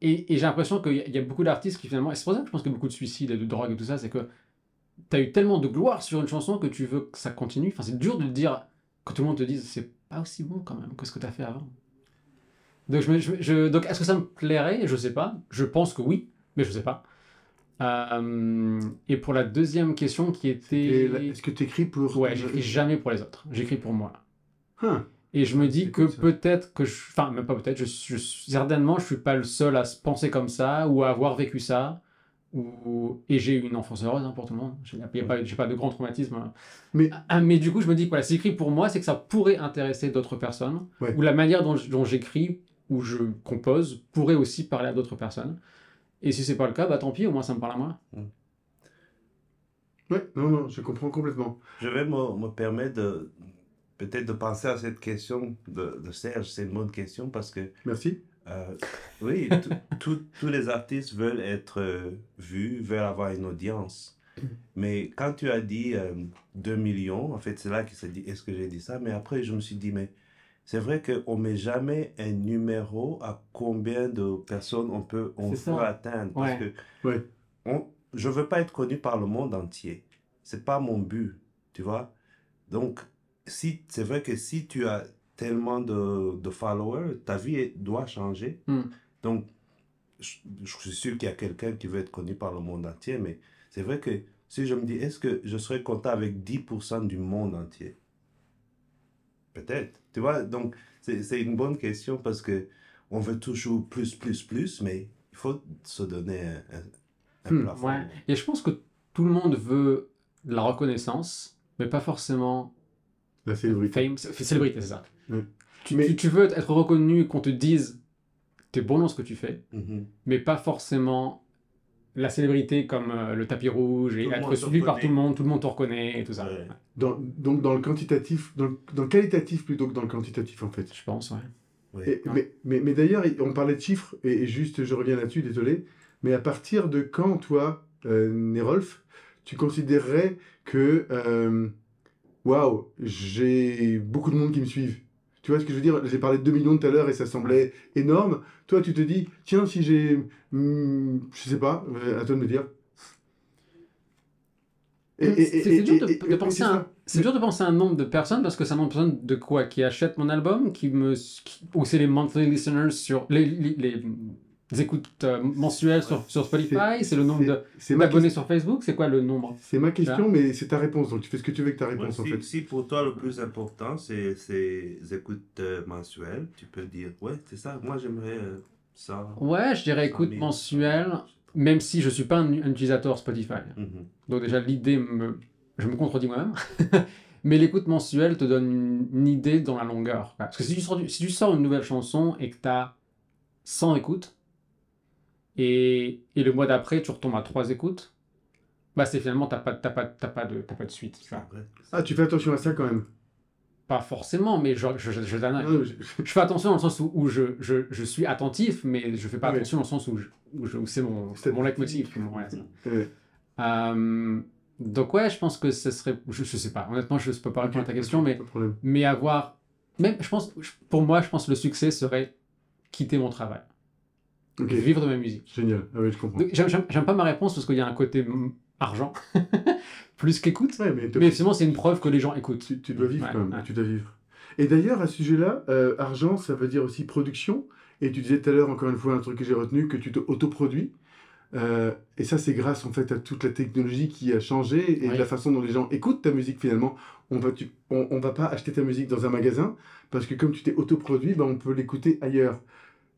Et, et j'ai l'impression qu'il y, a- beaucoup d'artistes qui finalement, et c'est pour ça que je pense que beaucoup de suicides et de drogue et tout ça, c'est que tu as eu tellement de gloire sur une chanson que tu veux que ça continue. Enfin, c'est dur de te dire, quand tout le monde te dise, c'est pas aussi bon quand même que ce que tu as fait avant. Donc, donc est-ce que ça me plairait? Je sais pas. Je pense que oui, mais je sais pas. Euh, et pour la deuxième question qui était... Est-ce que tu écris pour... Ouais, j'écris jamais pour les autres. J'écris pour moi. Hein. Et je me dis c'est que peut-être que je... Enfin, même pas peut-être, je, je, certainement, je suis pas le seul à se penser comme ça ou à avoir vécu ça. Ou... Et j'ai eu une enfance heureuse hein, pour tout le monde. J'ai a pas, pas de grand traumatisme. Mais- Ah, mais du coup, je me dis que voilà, si j'écris pour moi, c'est que ça pourrait intéresser d'autres personnes. Ouais. Ou la manière dont, dont j'écris ou je compose pourrait aussi parler à d'autres personnes. Et si c'est pas le cas, bah tant pis, au moins ça me parle à moi. Ouais, non, non, je comprends complètement. Je vais me, me permettre de peut-être de penser à cette question de, de Serge. C'est une bonne question parce que Merci. euh, oui, tous les artistes veulent être euh, vus, veulent avoir une audience. Mais quand tu as dit euh, 2 millions, en fait, c'est là qu'il s'est dit, est-ce que j'ai dit ça? Mais après, je me suis dit, mais c'est vrai qu'on ne met jamais un numéro à combien de personnes on peut, on atteindre. Parce Ouais. que Ouais. on, je veux pas être connu par le monde entier. C'est pas mon but, tu vois. Donc, si, c'est vrai que si tu as tellement de, de followers, ta vie doit changer. Hmm. Donc, je, je suis sûr qu'il y a quelqu'un qui veut être connu par le monde entier, mais c'est vrai que si je me dis, est-ce que je serais content avec 10% du monde entier? Peut-être. Tu vois, donc, c'est c'est une bonne question parce que on veut toujours plus, plus, plus, mais il faut se donner un, un- un Hmm, plafond. Ouais. Et je pense que tout le monde veut de la reconnaissance, mais pas forcément La célébrité. fame. Célébrité, c'est ça. Tu, Mais- tu, tu veux être reconnu, qu'on te dise t'es bon dans ce que tu fais, Mhm. mais pas forcément la célébrité comme euh, le tapis rouge et être suivi par tout le monde, tout le monde te reconnaît et tout ça. Ouais. Dans- donc dans le quantitatif, dans le, dans le qualitatif plutôt que dans le quantitatif en fait. Je pense, ouais. Oui. Et- Ouais. mais mais, mais d'ailleurs, on parlait de chiffres, et, et juste je reviens là-dessus, désolé, mais à partir de quand, toi, euh, Nerolf, tu considérerais que, euh, waouh, j'ai beaucoup de monde qui me suivent Tu vois ce que je veux dire? J'ai parlé de 2 millions tout à l'heure et ça semblait énorme. Toi, tu te dis, tiens, si j'ai, hmm, je sais pas, euh, à toi de me dire. C'est dur de, penser à un, ça. nombre de personnes parce que c'est un nombre de personnes de quoi? Qui achètent mon album, qui me, qui- ou c'est les monthly listeners sur les- les écoutes euh, mensuelles sur, sur Spotify, c'est le nombre d'abonnés sur Facebook, c'est quoi le nombre c'est ma question, mais c'est ta réponse. Donc tu fais ce que tu veux avec ta Ouais, réponse en si, fait. si pour toi le plus important c'est ces écoutes euh, mensuelles, tu peux dire ouais c'est ça, moi j'aimerais euh, ça. Ouais, je dirais 100 écoute 000. mensuelle, même si je suis pas un, un utilisateur Spotify. Mhm. Donc déjà l'idée me, je me contredis moi-même. Mais l'écoute mensuelle te donne une, une idée dans la longueur. Parce que si tu sors, si tu sors une nouvelle chanson et que tu as 100 écoutes, et, et le mois d'après tu retombes à 3 écoutes, bah, c'est finalement, t'as pas, t'as pas, t'as pas, de, t'as pas de suite. tu vois. Ah, tu fais attention à ça quand même. Pas forcément, mais je, je, je, je fais attention dans le sens où, où je, je, je suis attentif, mais je fais pas attention dans le sens où, où, c'est mon, C'est mon leitmotiv. Ouais. Ouais. Euh, donc ouais, je pense que ce serait, je, je sais pas, honnêtement, je peux pas répondre à ta question, mais, mais avoir, même, je pense, pour moi, je pense que le succès serait quitter mon travail, Ok, vivre de ma musique. génial. Ah oui, je comprends. J'aime pas ma réponse parce qu'il y a un côté argent, plus qu'écoute, Ouais, mais, mais finalement c'est une preuve que les gens écoutent. tu, tu dois vivre Ouais, quand même. ouais. Tu dois vivre. Et d'ailleurs, à ce sujet-là, euh, argent, ça veut dire aussi production. Et tu disais tout à l'heure, encore une fois, un truc que j'ai retenu, que tu te autoproduis. Euh, et ça, c'est grâce en fait à toute la technologie qui a changé et Oui. la façon dont les gens écoutent ta musique finalement. On va, tu, on, on va pas acheter ta musique dans un magasin parce que comme tu t'es autoproduit, ben, on peut l'écouter ailleurs.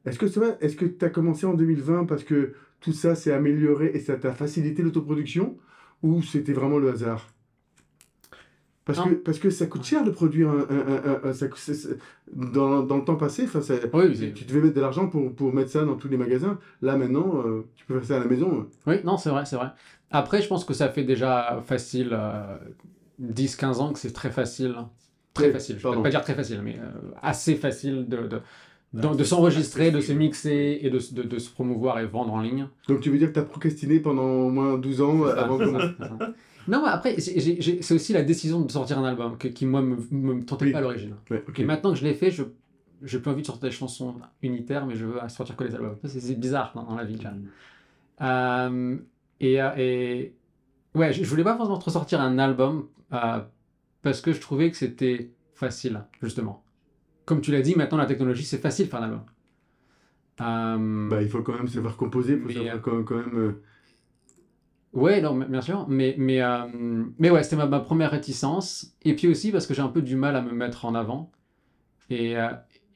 Est-ce que ça Est-ce que tu as commencé en 2020 parce que tout ça s'est amélioré et ça t'a facilité l'autoproduction? Ou c'était vraiment le hasard? Parce Non. que, parce que ça coûte cher de produire un, un- un- ça- dans, dans le temps passé. ça- Oui, c'est- tu devais mettre de l'argent pour, pour mettre ça dans tous les magasins. Là, maintenant, euh, tu peux faire ça à la maison. Oui, non, c'est vrai, c'est vrai. Après, je pense que ça fait déjà facile euh, 10-15 ans que c'est très facile. Très facile. Je ne peux pas dire très facile, mais euh, assez facile de, de, de, de s'enregistrer, de se mixer et de, de, de se promouvoir et vendre en ligne. Donc, tu veux dire que tu as procrastiné pendant au moins 12 ans euh, avant que... Non, mais après, c'est aussi la décision de sortir un album que- qui, moi, me, me tentait Oui. pas à l'origine. Ouais. Et maintenant que je l'ai fait, je j'ai plus envie de sortir des chansons unitaires, mais je veux sortir que les albums. C'est bizarre dans, dans la vie. là. Euh, et, et ouais, je, je voulais pas forcément ressortir un album euh, parce que je trouvais que c'était facile, justement. Comme tu l'as dit, maintenant la technologie, c'est facile de faire un album. Euh, Bah, il faut quand même savoir composer, il faut Mais, savoir euh, quand même... Quand même euh, Ouais, non, bien sûr, mais, mais, euh, mais ouais, c'était ma, ma première réticence. Et puis aussi parce que j'ai un peu du mal à me mettre en avant. Et,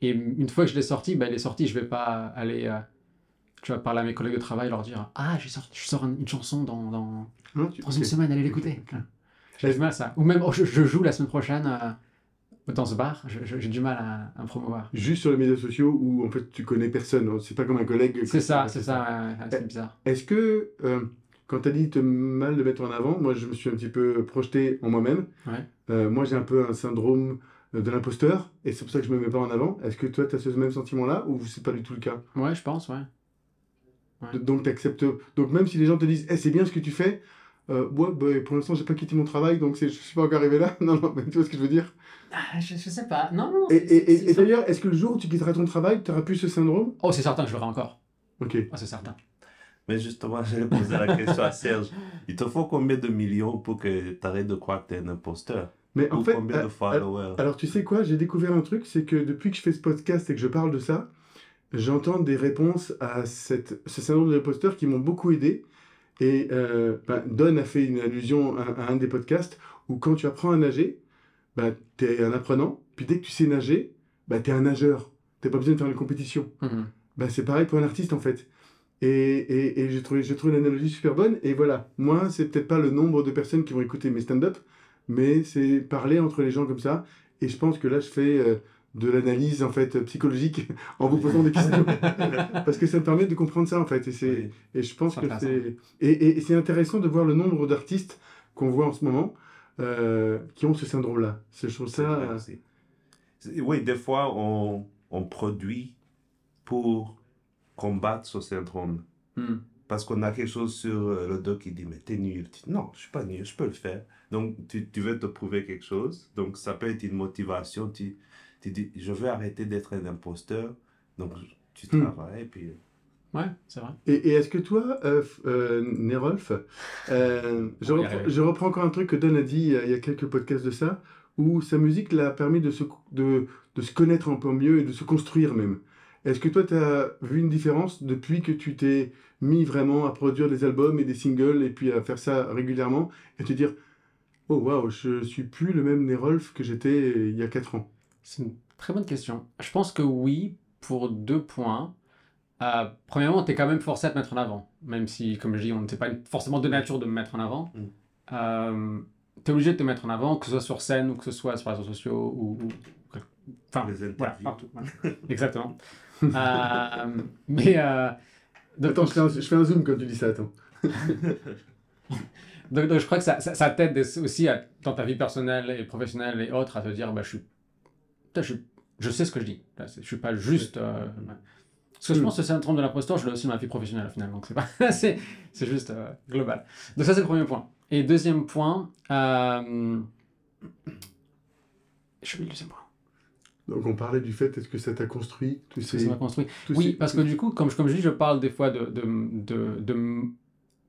et une fois que je l'ai sorti, bah, elle est sortie, je vais pas aller, tu vas parler à mes collègues de travail, leur dire Ah, je sors, je sors un- une chanson dans, dans, hein, ok. une semaine, allez l'écouter. J'ai du mal à ça. Ou même, oh, je, je joue la semaine prochaine euh, dans ce bar, je- je- j'ai du mal à, à me promouvoir. Juste sur les médias sociaux où en fait tu connais personne, hein. c'est pas comme un collègue. C'est ça, c'est ça, ouais, ouais, c'est bizarre. Est-ce que, euh, quand tu as dit te mal de mettre en avant, moi je me suis un petit peu projeté en moi-même. Ouais. Euh, moi j'ai un peu un syndrome de l'imposteur et c'est pour ça que je me mets pas en avant. Est-ce que toi tu as ce même sentiment-là ou c'est pas du tout le cas? Ouais, je pense, ouais. Ouais. Donc t'acceptes. Donc même si les gens te disent, Eh, c'est bien ce que tu fais, euh, ouais, bah, pour l'instant j'ai pas quitté mon travail donc je suis pas encore arrivé là. Non, non, mais tu vois ce que je veux dire? Ah, je, je sais pas, non, non. Et, d'ailleurs, est-ce que le jour où tu quitteras ton travail, tu n'auras plus ce syndrome? Oh, c'est certain que je l'aurai encore. Ok. Oh, c'est certain. Mais justement, j'allais poser la question à Serge. Il te faut combien de millions pour que tu arrêtes de croire que tu es un imposteur? Mais en Ou fait, combien euh, de followers Alors tu sais quoi, j'ai découvert un truc, c'est que depuis que je fais ce podcast et que je parle de ça, j'entends des réponses à cette, ce syndrome de l'imposteur qui m'ont beaucoup aidé. Et euh, ben, Don a fait une allusion à, à un des podcasts où quand tu apprends à nager, ben, tu es un apprenant, puis dès que tu sais nager, ben, tu es un nageur. Tu pas besoin de faire une compétition. Mhm. Ben, c'est pareil pour un artiste en fait. Et, et, et j'ai trouvé, j'ai trouvé l'analogie super bonne. Et voilà, moi, c'est peut-être pas le nombre de personnes qui vont écouter mes stand-up, mais c'est parler entre les gens comme ça. Et je pense que là, je fais euh, de l'analyse en fait psychologique en vous posant des questions. Parce que ça me permet de comprendre ça en fait. Et, c'est, Oui. et je pense que c'est. Et- et c'est intéressant de voir le nombre d'artistes qu'on voit en ce moment euh, qui ont ce syndrome-là. Je trouve ça. euh, Oui, des fois, on, on produit pour combattre ce syndrome. Mhm. Parce qu'on a quelque chose sur euh, le dos qui dit, mais t'es nul. Tu dis, non, je suis pas nul, je peux le faire. Donc, tu, tu veux te prouver quelque chose. Donc, ça peut être une motivation. Tu, tu dis, je veux arrêter d'être un imposteur. Donc, tu Hmm. travailles. Puis, Ouais, c'est vrai. Et, et est-ce que toi, euh, euh, Nerolf, euh, je, reprends, arriver. je reprends encore un truc que Don a dit il y a quelques podcasts de ça, où sa musique l'a permis de se, de, de se connaître un peu mieux et de se construire même. Est-ce que toi, tu as vu une différence depuis que tu t'es mis vraiment à produire des albums et des singles et puis à faire ça régulièrement et te dire Oh waouh, je suis plus le même Nerolf que j'étais il y a 4 ans? C'est une très bonne question. Je pense que oui, pour deux points. Euh, premièrement, tu es quand même forcé à te mettre en avant. Même si, comme je dis, on n'était pas forcément de nature de me mettre en avant. Mm. Euh, tu es obligé de te mettre en avant, que ce soit sur scène ou que ce soit sur les réseaux sociaux ou. ou- Enfin, les voilà, partout. voilà. Exactement. Euh, mais. euh, donc- Attends, je fais, un, je fais un zoom quand tu dis ça, attends. Donc, donc je crois que ça, ça, ça t'aide aussi à- dans ta vie personnelle et professionnelle et autres à te dire, bah, je suis, je, je sais ce que je dis. Là, je suis pas juste. euh. Parce que je Mm. pense que le syndrome de l'imposteur, je l'ai aussi dans ma vie professionnelle au final. Donc c'est pas, c'est, c'est juste euh, global. Donc ça c'est le premier point. Et deuxième point, euh... je suis le deuxième point. Donc on parlait du fait, est-ce que ça t'a construit tous ces- ça m'a construit. tous Oui, ces- parce que du coup, comme je, comme je dis, je parle des fois de, de, de, de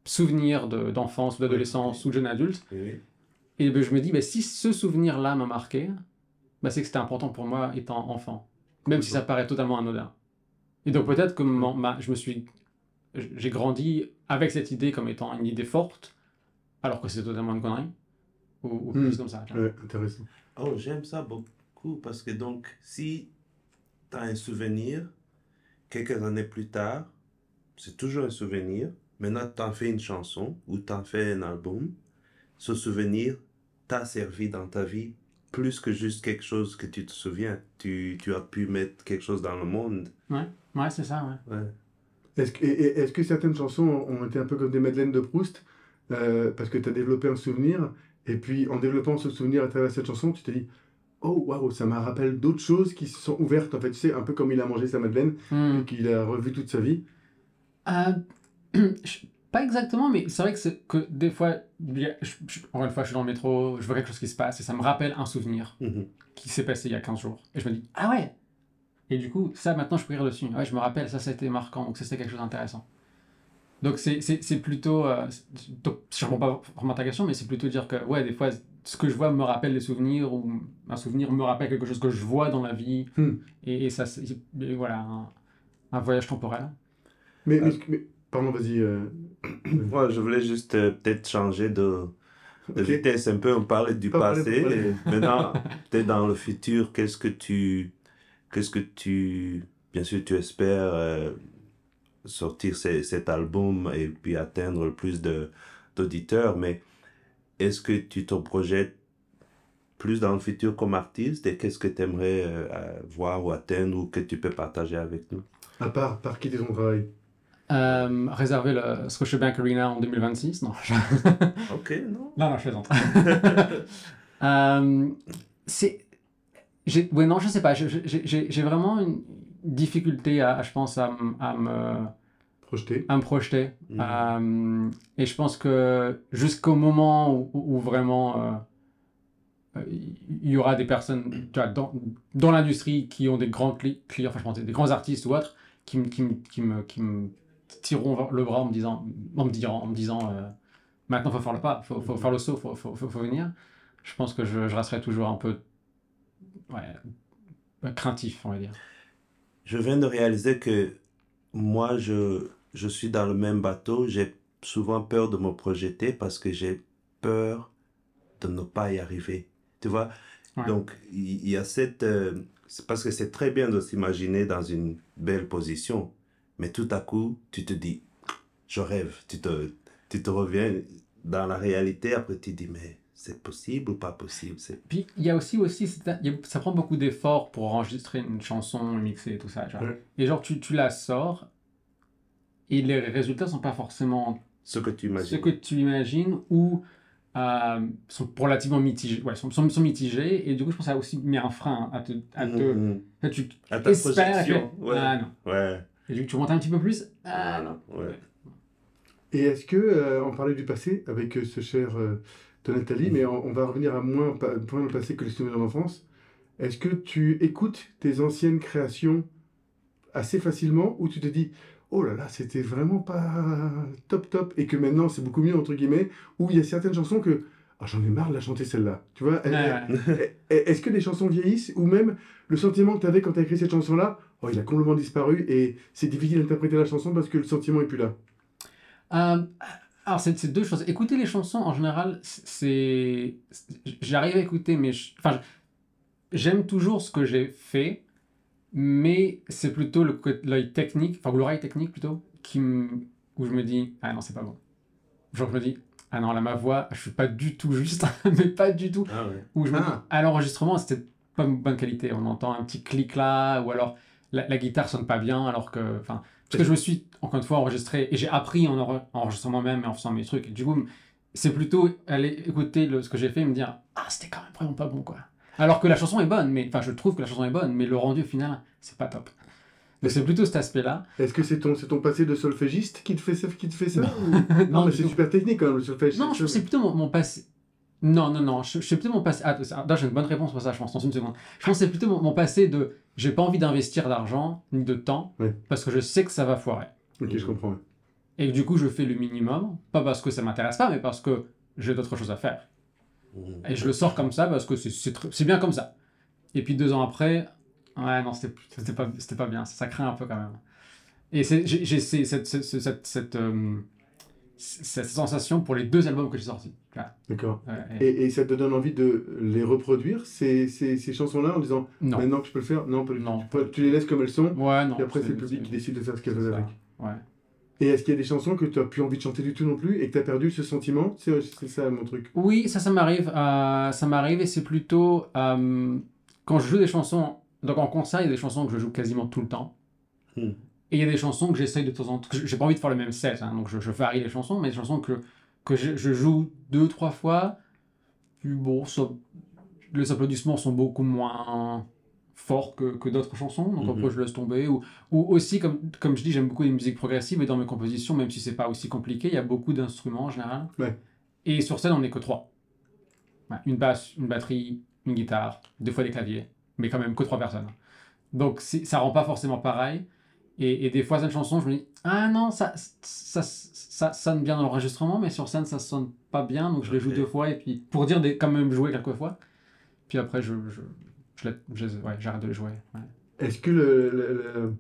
souvenirs de- d'enfance ou d'adolescence ou de jeune adulte. Oui. Et ben, je me dis, ben, si ce souvenir-là m'a marqué, ben, c'est que c'était important pour moi étant enfant. Même si ça paraît totalement anodin. Et donc peut-être que ma- je me suis... J'ai grandi avec cette idée comme étant une idée forte, alors que c'est totalement une connerie. Ou, ou quelque Hmm. comme ça. Ouais, intéressant. Oh, j'aime ça beaucoup parce que donc, si tu as un souvenir, quelques années plus tard, c'est toujours un souvenir. Maintenant, tu en fais une chanson ou tu en fais un album. Ce souvenir t'a servi dans ta vie plus que juste quelque chose que tu te souviens. Tu, tu as pu mettre quelque chose dans le monde. Ouais, c'est ça, ouais. Ouais. Est-ce que, que certaines chansons ont été un peu comme des Madeleines de Proust euh, parce que tu as développé un souvenir et puis en développant ce souvenir à travers cette chanson, tu t'es dit Oh waouh, ça me rappelle d'autres choses qui se sont ouvertes en fait, tu sais, un peu comme il a mangé sa Madeleine Hmm. et qu'il a revu toute sa vie. Euh, je- pas exactement, mais c'est vrai que, que des fois, je- je- encore une fois, je suis dans le métro, je vois quelque chose qui se passe et ça me rappelle un souvenir Mhm. qui s'est passé il y a 15 jours. Et je me dis, ah ouais Et du coup, ça maintenant, je peux rire dessus. Ouais, je me rappelle, ça, été marquant, donc ça, c'était quelque chose d'intéressant. Donc, c'est plutôt. Euh, donc, je ne réponds pas vraiment à ta question, mais c'est plutôt dire que, ouais, des fois, ce que je vois me rappelle des souvenirs, ou un souvenir me rappelle quelque chose que je vois dans la vie. Hmm. Et, et ça, c'est et voilà, un, un voyage temporel. Mais, Euh. mais- mais- pardon, vas-y. euh, Moi, je voulais juste euh, peut-être changer de, de vitesse un peu. On parlait du Pas passé. pas parler. et maintenant, peut-être dans le futur, qu'est-ce que tu. Qu'est-ce que tu. Bien sûr, tu espères euh, sortir ces- cet album et puis atteindre le plus de- d'auditeurs, mais est-ce que tu te projettes plus dans le futur comme artiste et qu'est-ce que tu aimerais voir ou atteindre ou que tu peux partager avec nous? à part, par quitter ton travail. Euh, réserver le Scotiabank Arena en 2026 Non, je... Ok, non? non, non, je plaisante. euh, c'est... j'ai- Ouais, non, je sais pas. J'ai j'ai vraiment une difficulté, à, je pense, à, à me, Projeté. à me projeter. Mhm. Euh, et je pense que jusqu'au moment où, où vraiment euh, il y aura des personnes tu vois, dans, dans l'industrie qui ont des grands cli- clients, enfin je pense des grands artistes ou autres, qui, me- qui, me- qui, me, qui me tireront vers le bras en me disant, en me disant, en me disant euh, maintenant il faut faire le pas, il faut, faut faire le saut, il faut, faut, faut, faut venir. Je pense que je, je resterai toujours un peu ouais, craintif, on va dire. Je viens de réaliser que moi, je, je suis dans le même bateau. J'ai souvent peur de me projeter parce que j'ai peur de ne pas y arriver. Tu vois? Ouais. Donc, il y, a cette... euh, parce que c'est très bien de s'imaginer dans une belle position. Mais tout à coup, tu te dis, je rêve. Tu te, tu te reviens dans la réalité. Après, tu te dis, mais c'est possible ou pas possible? C'est... Puis il y a aussi, aussi ça prend beaucoup d'efforts pour enregistrer une chanson, mixer et tout ça. Genre. Et genre, tu, tu la sors et les résultats sont pas forcément Ce que tu ce imagines. que tu imagines ou euh, sont relativement mitigés. Ouais, sont, sont, sont mitigés et du coup, je pense que ça a aussi mis un frein à te. À te Mhm. tu À ta espères projection. que. Ouais. Ah non. Ouais. Coup, tu montes un petit peu plus? Ah non. Ouais. Et est-ce que, euh, on parlait du passé avec euh, ce cher euh, Donatali, mais on, on va revenir à moins, pa- moins le passé que les souvenirs d'enfance. Est-ce que tu écoutes tes anciennes créations assez facilement ou tu te dis oh là là, c'était vraiment pas top top et que maintenant c'est beaucoup mieux entre guillemets ou il y a certaines chansons que Ah, j'en ai marre de la chanter celle-là. Tu vois Ouais. Est-ce que les chansons vieillissent ou même le sentiment que tu avais quand tu as écrit cette chanson-là, oh, il a complètement disparu et c'est difficile d'interpréter la chanson parce que le sentiment est plus là? Euh, alors, c'est deux choses. Écouter les chansons, en général, c'est. J'arrive à écouter, mais. je- Enfin, j'aime toujours ce que j'ai fait, mais c'est plutôt l'œil technique, enfin, l'oreille technique plutôt, qui où je me dis, ah non, c'est pas bon. Genre, je me dis, ah non, là, ma voix, je suis pas du tout juste, mais pas du tout. Ah ouais. Où je me Ah. à l'enregistrement, c'était pas une bonne qualité. On entend un petit clic là, ou alors la, la guitare sonne pas bien, alors que. Enfin, parce que je me suis, encore une fois, enregistré et j'ai appris en enre- en enregistrant moi-même et en faisant mes trucs. Et du coup, c'est plutôt aller écouter le- ce que j'ai fait et me dire Ah, c'était quand même vraiment pas bon, quoi. Alors que la chanson est bonne, mais enfin, je trouve que la chanson est bonne, mais le rendu final, c'est pas top. Donc c'est plutôt cet aspect-là. Est-ce que c'est ton, c'est ton passé de solfégiste qui te fait ça, qui te fait ça Non. ou- Non, Non, mais c'est super technique quand même, le solfège. Non, je c'est plutôt mon, mon passé. Non, non, non, je, je plutôt mon passé. Ah, j'ai une bonne réponse pour ça, je pense, dans une seconde. Je pense que c'est plutôt mon, mon passé de j'ai pas envie d'investir d'argent ni de temps Ouais. parce que je sais que ça va foirer. Ok, je comprends. Et du coup, je fais le minimum, pas parce que ça m'intéresse pas, mais parce que j'ai d'autres choses à faire. Mhm. Et je le sors comme ça parce que c'est bien comme ça. Et puis deux ans après, ouais, non, c'était pas, pas bien, ça craint un peu quand même. Et j'ai cette, cette, cette, cette, euh, cette sensation pour les deux albums que j'ai sortis. D'accord. Ouais, et- Et, et ça te donne envie de les reproduire, ces, ces, ces chansons-là, en disant Non. maintenant que je peux le faire Non. Non. Tu, les laisses comme elles sont, Ouais, non. et après c'est le public qui décide de faire ce qu'elle veut avec. Ouais. Et est-ce qu'il y a des chansons que tu n'as plus envie de chanter du tout non plus, et que tu as perdu ce sentiment? C'est c'est ça mon truc. Oui, ça, ça m'arrive. euh, ça m'arrive et c'est plutôt euh, quand je joue des chansons. Donc en concert, il y a des chansons que je joue quasiment tout le temps. Hmm. Et il y a des chansons que j'essaye de temps en temps. J'ai pas envie de faire le même set, hein, donc je, je varie les chansons, mais des chansons que, que je, je joue deux, trois fois. Puis bon, ça- les applaudissements sont beaucoup moins forts que, que d'autres chansons, donc Mhm. après je laisse tomber. Ou, ou aussi, comme, comme je dis, j'aime beaucoup les musiques progressives et dans mes compositions, même si c'est pas aussi compliqué, il y a beaucoup d'instruments en général. Ouais. Et sur scène, on n'est que trois. Ouais, une basse, une batterie, une guitare, des fois des claviers, mais quand même que trois personnes. Donc ça rend pas forcément pareil. Et, et des fois, cette chanson, je me dis, ah non, ça, ça, ça sonne bien dans l'enregistrement, mais sur scène, ça sonne pas bien, donc je les joue deux fois, et puis pour dire des, quand même jouer quelques fois. Puis après, je, je, je, la- je- ouais, j'arrête de les jouer. ouais. Est-ce que le, le- le-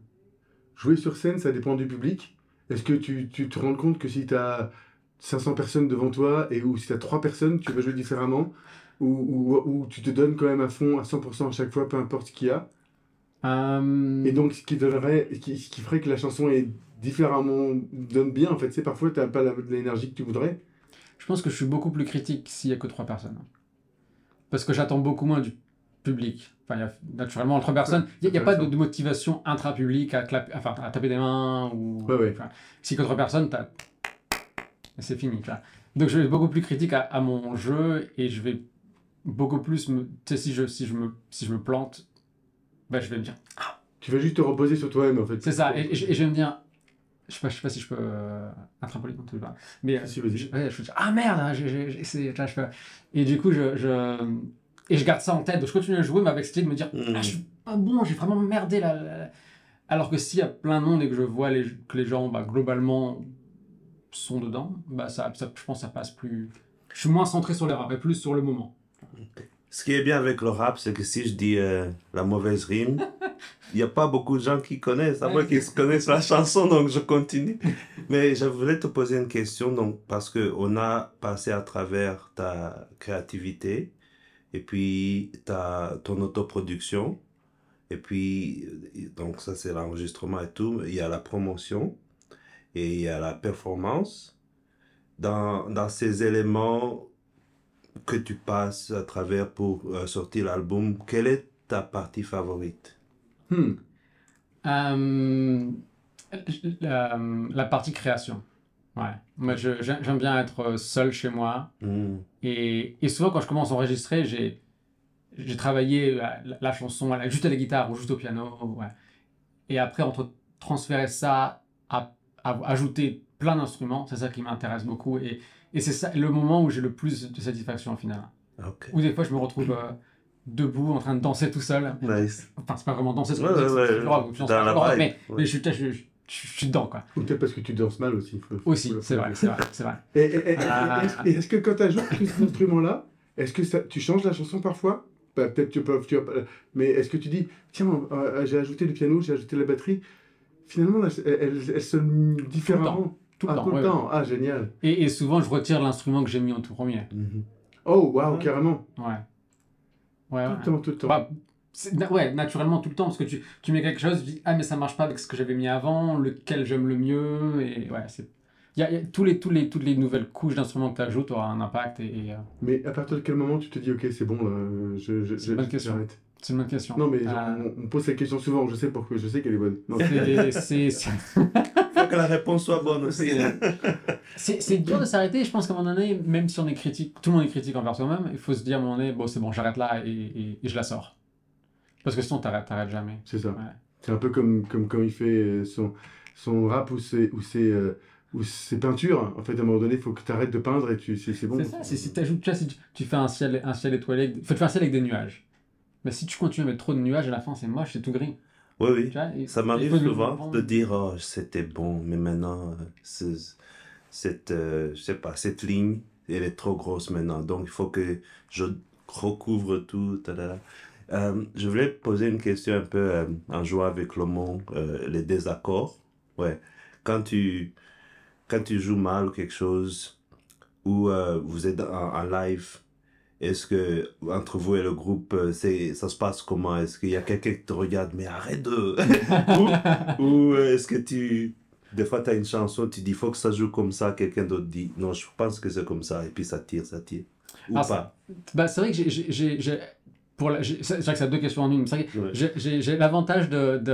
jouer sur scène, ça dépend du public? Est-ce que tu, tu te rends compte que si tu as 500 personnes devant toi, et ou si tu as 3 personnes, tu vas jouer différemment? Ou, ou, ou tu te donnes quand même à fond, à 100% à chaque fois, peu importe ce qu'il y a Euh, Et donc, ce qui, donnerait, qui, ce qui ferait que la chanson est différemment, donne bien, en fait, c'est parfois, tu n'as pas l'énergie que tu voudrais. Je pense que je suis beaucoup plus critique s'il y a que trois personnes. Parce que j'attends beaucoup moins du public. Enfin, y a, naturellement, entre personnes, il n'y a, pas de, de motivation intra-public à, clap- enfin, à taper des mains. Ou, Ouais, ouais. enfin, si que trois personnes, c'est fini. vois. Donc je vais être beaucoup plus critique à, à mon jeu et je vais beaucoup plus. Tu sais, si je, si je, me, si je me plante, ben, je vais me dire. Tu vas juste te reposer sur toi-même, en fait. C'est ça. Et, et je, et je vais me dire. Je sais pas, je sais pas si je peux. Euh, un trampoline, non, pas. Mais Si, je, ouais, je me dis, ah merde, hein, j'ai- essayé, Et du coup, je, je. Et je garde ça en tête. Donc je continue à jouer, mais avec cette idée de me dire, Mhm. ah, je suis pas bon, j'ai vraiment merdé là. là, là. Alors que s'il y a plein de monde et que je vois les, que les gens, bah, globalement, sont dedans, bah, ça, ça, je pense que ça passe plus. Je suis moins centré sur rap et plus sur le moment. Ce qui est bien avec le rap, c'est que si je dis euh, la mauvaise rime, il n'y a pas beaucoup de gens qui connaissent, à moins qu'ils connaissent la chanson, donc je continue. Mais je voulais te poser une question, donc, parce qu'on a passé à travers ta créativité, et puis ta, ton autoproduction, et puis, euh, donc ça c'est l'enregistrement et tout, il y a la promotion, et il y a la performance. Dans, dans ces éléments, que tu passes à travers pour euh, sortir l'album, quelle est ta partie favorite? Hmm. Euh, la, la partie création. Ouais. Moi, j'aime bien être seul chez moi. Hmm. Et, et souvent, quand je commence à enregistrer, j'ai, j'ai travaillé la, la- la chanson à juste à la guitare ou juste au piano. Ouais. Et après, entre transférer ça à, à ajouter plein d'instruments, c'est ça qui m'intéresse beaucoup. Et, et c'est ça le moment où j'ai le plus de satisfaction au final. Ok. Ou des fois, je me retrouve euh, debout en train de danser tout seul. Nice. Enfin, c'est pas vraiment danser, c'est Ouais, ouais, je mais, ouais. mais je, suis- je, je, je- je suis dedans, quoi. Ou peut-être parce que tu danses mal aussi. faut- faut- Aussi, c'est vrai, c'est vrai, c'est vrai. Et, et- et- Ah. est-ce- que quand tu ajoutes tous ces instruments-là, est-ce que ça, tu changes la chanson parfois? Bah, Peut-être tu peux, tu mais est-ce que tu dis, tiens, euh, j'ai ajouté le piano, j'ai ajouté la batterie, finalement, là, elle, elle, elle sonne différemment Tout le Ah, temps. tout le ouais, temps. Ah, génial. Et, et souvent, je retire l'instrument que j'ai mis en tout premier. Mhm. Oh, waouh, Ouais. carrément. Ouais. Ouais, Tout le temps, tout le temps. Bah, ouais, naturellement, tout le temps, parce que tu, tu mets quelque chose, tu dis, ah, mais ça marche pas avec ce que j'avais mis avant, lequel j'aime le mieux, et ouais, c'est. Il y a, y a tous les, tous les, toutes les nouvelles couches d'instruments que tu ajoutes aura un impact, et, et, euh, Mais à partir de quel moment tu te dis, ok, c'est bon, là, je, je, C'est une bonne je- question. j'arrête c'est une bonne question. Non, mais genre, Euh, on, on pose cette question souvent, je sais pourquoi, je sais qu'elle est bonne. C'est- que la réponse soit bonne aussi. C'est c'est dur de s'arrêter. Je pense qu'à un moment donné, même si on est critique, tout le monde est critique envers soi-même, il faut se dire à un moment donné, bon, c'est bon, j'arrête là et, et- et je la sors. Parce que sinon, t'arrêtes, t'arrêtes jamais. C'est ça. Ouais. C'est un peu comme, comme quand il fait euh, son, son rap ou ses, ou, ses, euh, ou ses peintures. En fait, à un moment donné, il faut que tu arrêtes de peindre et tu, c'est, c'est bon. C'est ça, c'est si t'ajoutes, tu vois, si tu, tu fais un ciel, un ciel étoilé, faut te faire un ciel avec des nuages. Mais si tu continues à mettre trop de nuages, à la fin, c'est moche, c'est tout gris. Oui, oui. Tu vois, et- Ça m'arrive souvent de dire oh c'était bon mais maintenant euh, cette euh, je sais pas cette ligne elle est trop grosse maintenant donc il faut que je recouvre tout. Euh, je voulais poser une question un peu euh, en jouant avec le mot les désaccords ouais quand tu quand tu joues mal ou quelque chose ou vous êtes en, en live est-ce que entre vous et le groupe, euh, c'est ça se passe comment? Est-ce qu'il y a quelqu'un qui te regarde, mais arrête de ou, ou euh, est-ce que tu. Des fois, tu as une chanson, tu dis, faut que ça joue comme ça, quelqu'un d'autre dit, non, je pense que c'est comme ça, et puis ça tire, ça tire. Ou Ah, pas? Bah, c'est vrai que j'ai- pour la- C'est vrai que ça a deux questions en une. mais c'est vrai que Ouais. j'ai- l'avantage de. de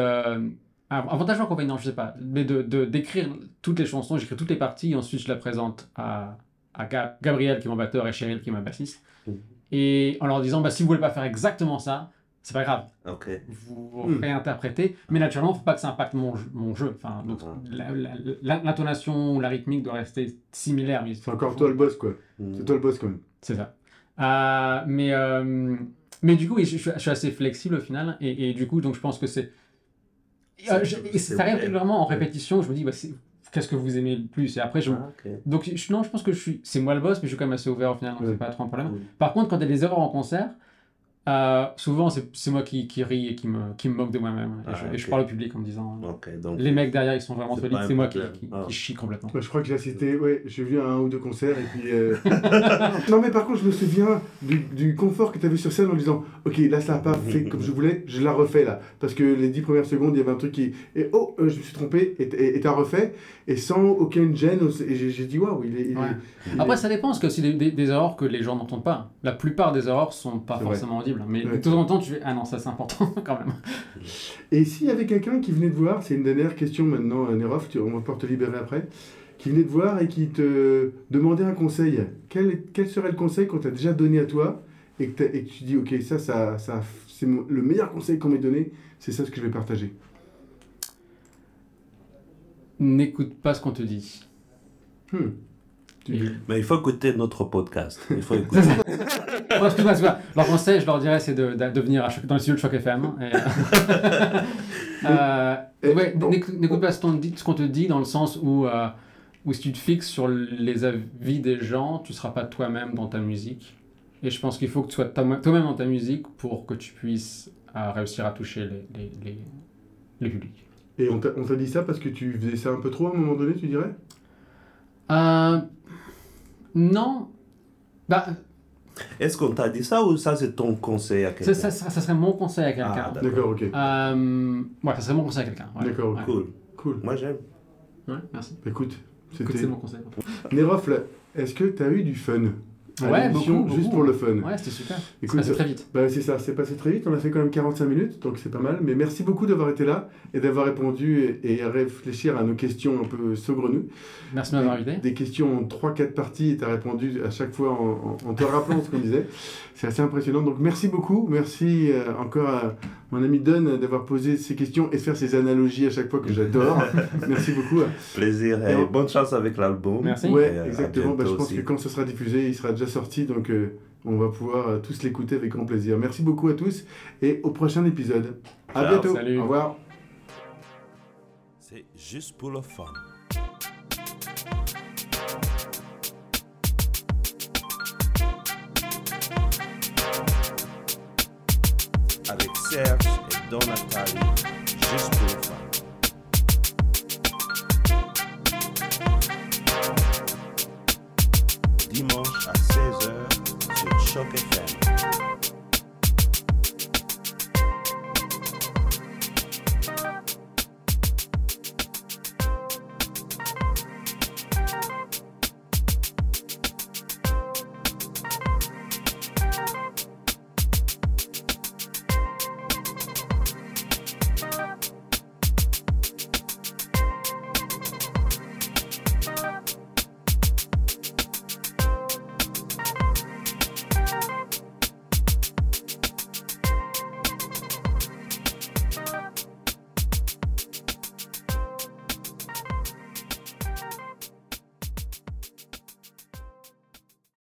ah, avantage ou inconvénient, je sais pas. Mais de de- d'écrire toutes les chansons, j'écris toutes les parties, et ensuite je la présente à, à Ga- Gabriel, qui est mon batteur, et Cheryl, qui est ma bassiste. Mhm. Et en leur disant, bah, si vous voulez pas faire exactement ça, c'est pas grave. Vous Hmm. réinterprétez, mais naturellement, faut pas que ça impacte mon, jeu- mon jeu. Enfin, donc, la- la- l'intonation ou la rythmique doit rester similaire. mais C'est encore toi le boss, quoi. Mm. C'est toi le boss, quand même. C'est ça. Euh, mais, euh, mais du coup, je, je- je suis assez flexible au final, et, et du coup, donc je pense que c'est. Euh, ça arrive régulièrement en répétition, je me dis, bah, c'est- qu'est-ce que vous aimez le plus Et après, je. Ah. Donc, je, non, je pense que je suis. C'est moi le boss, mais je suis quand même assez ouvert au final, donc Ouais. c'est pas trop un problème. Par contre, quand il y a des erreurs en concert, euh, souvent c'est moi qui, qui ris et qui me, qui me moque de moi-même. Et, Ah, je, et je ok. parle au public en me disant donc. les mecs derrière ils sont vraiment solides, c'est moi qui, Ah. qui chie complètement. Je crois que j'ai assisté, ouais, j'ai vu un ou deux concerts et puis. euh, non, mais par contre, je me souviens du, du confort que tu avais sur scène en disant Ok, là, ça n'a pas fait comme je voulais, je la refais là. Parce que les dix premières secondes, il y avait un truc qui. Et oh, euh, je me suis trompé, et t'as refait, et sans aucune gêne. Et j'ai dit Waouh, il est. il est- Ouais. il Après est- ça dépend parce que c'est des, des, des erreurs que les gens n'entendent pas. La plupart des erreurs sont pas vrai. forcément mais Ouais. de temps en temps tu fais ah non ça c'est important quand même. Et s'il y avait quelqu'un qui venait te voir, c'est une dernière question maintenant, euh, Nerof, tu- on va pouvoir te libérer après, qui venait te voir et qui te demandait un conseil, quel, quel serait le conseil qu'on t'a déjà donné à toi et que, t'as- et que tu dis, ok, ça, ça, ça c'est le meilleur conseil qu'on m'ait donné, c'est ça ce que je vais partager. N'écoute pas ce qu'on te dit. Hmm. Et- Mais il faut écouter notre podcast. Il faut écouter. Oh, excuse-moi, excuse-moi. Leur conseil, je leur dirais, c'est de, de, de venir à dans le studio de Choc FM. Et, euh, euh, ouais, n'écoute pas ce qu'on te dit- dans le sens où, euh, où si tu te fixes sur les avis des gens, tu seras pas toi-même dans ta musique. Et je pense qu'il faut que tu sois toi- toi-même dans ta musique pour que tu puisses euh, réussir à toucher les, les, les, le public. Et on t'a on t'a dit ça parce que tu faisais ça un peu trop à un moment donné, tu dirais? Euh, non. Bah, Est-ce qu'on t'a dit ça ou ça c'est ton conseil à quelqu'un ça, ça- ça serait mon conseil à quelqu'un. Ah, d'accord. Ok. Euh, ouais, ça serait mon conseil à quelqu'un. ouais. D'accord, Ouais. Cool. Cool. Moi j'aime. Ouais, merci. Écoute, Écoute, c'était... c'est mon conseil. Nerof, là, est-ce que tu as eu du fun? À Ouais, l'émission, beaucoup, juste beaucoup. pour le fun Ouais, c'était super. Écoute, C'est passé très vite. Bah, c'est ça, c'est passé très vite. On a fait quand même 45 minutes, donc c'est pas mal. Mais merci beaucoup d'avoir été là et d'avoir répondu et, et à réfléchir à nos questions un peu saugrenues. Merci de m'avoir invité. Des questions en 3-4 parties et tu as répondu à chaque fois en, en- en te rappelant ce qu'on disait. C'est assez impressionnant. Donc merci beaucoup. Merci euh, encore à mon ami Don d'avoir posé ces questions et de faire ces analogies à chaque fois que j'adore. merci beaucoup. Plaisir et Et on- bonne chance avec l'album. Merci. Ouais, Et exactement. Bah, je pense aussi. que quand ce sera diffusé, il sera déjà sorti. Donc, euh, on va pouvoir euh, tous l'écouter avec grand plaisir. Merci beaucoup à tous et au prochain épisode. À Ciao. bientôt. Salut. Au revoir. C'est juste pour le fun. Serge et Donatali,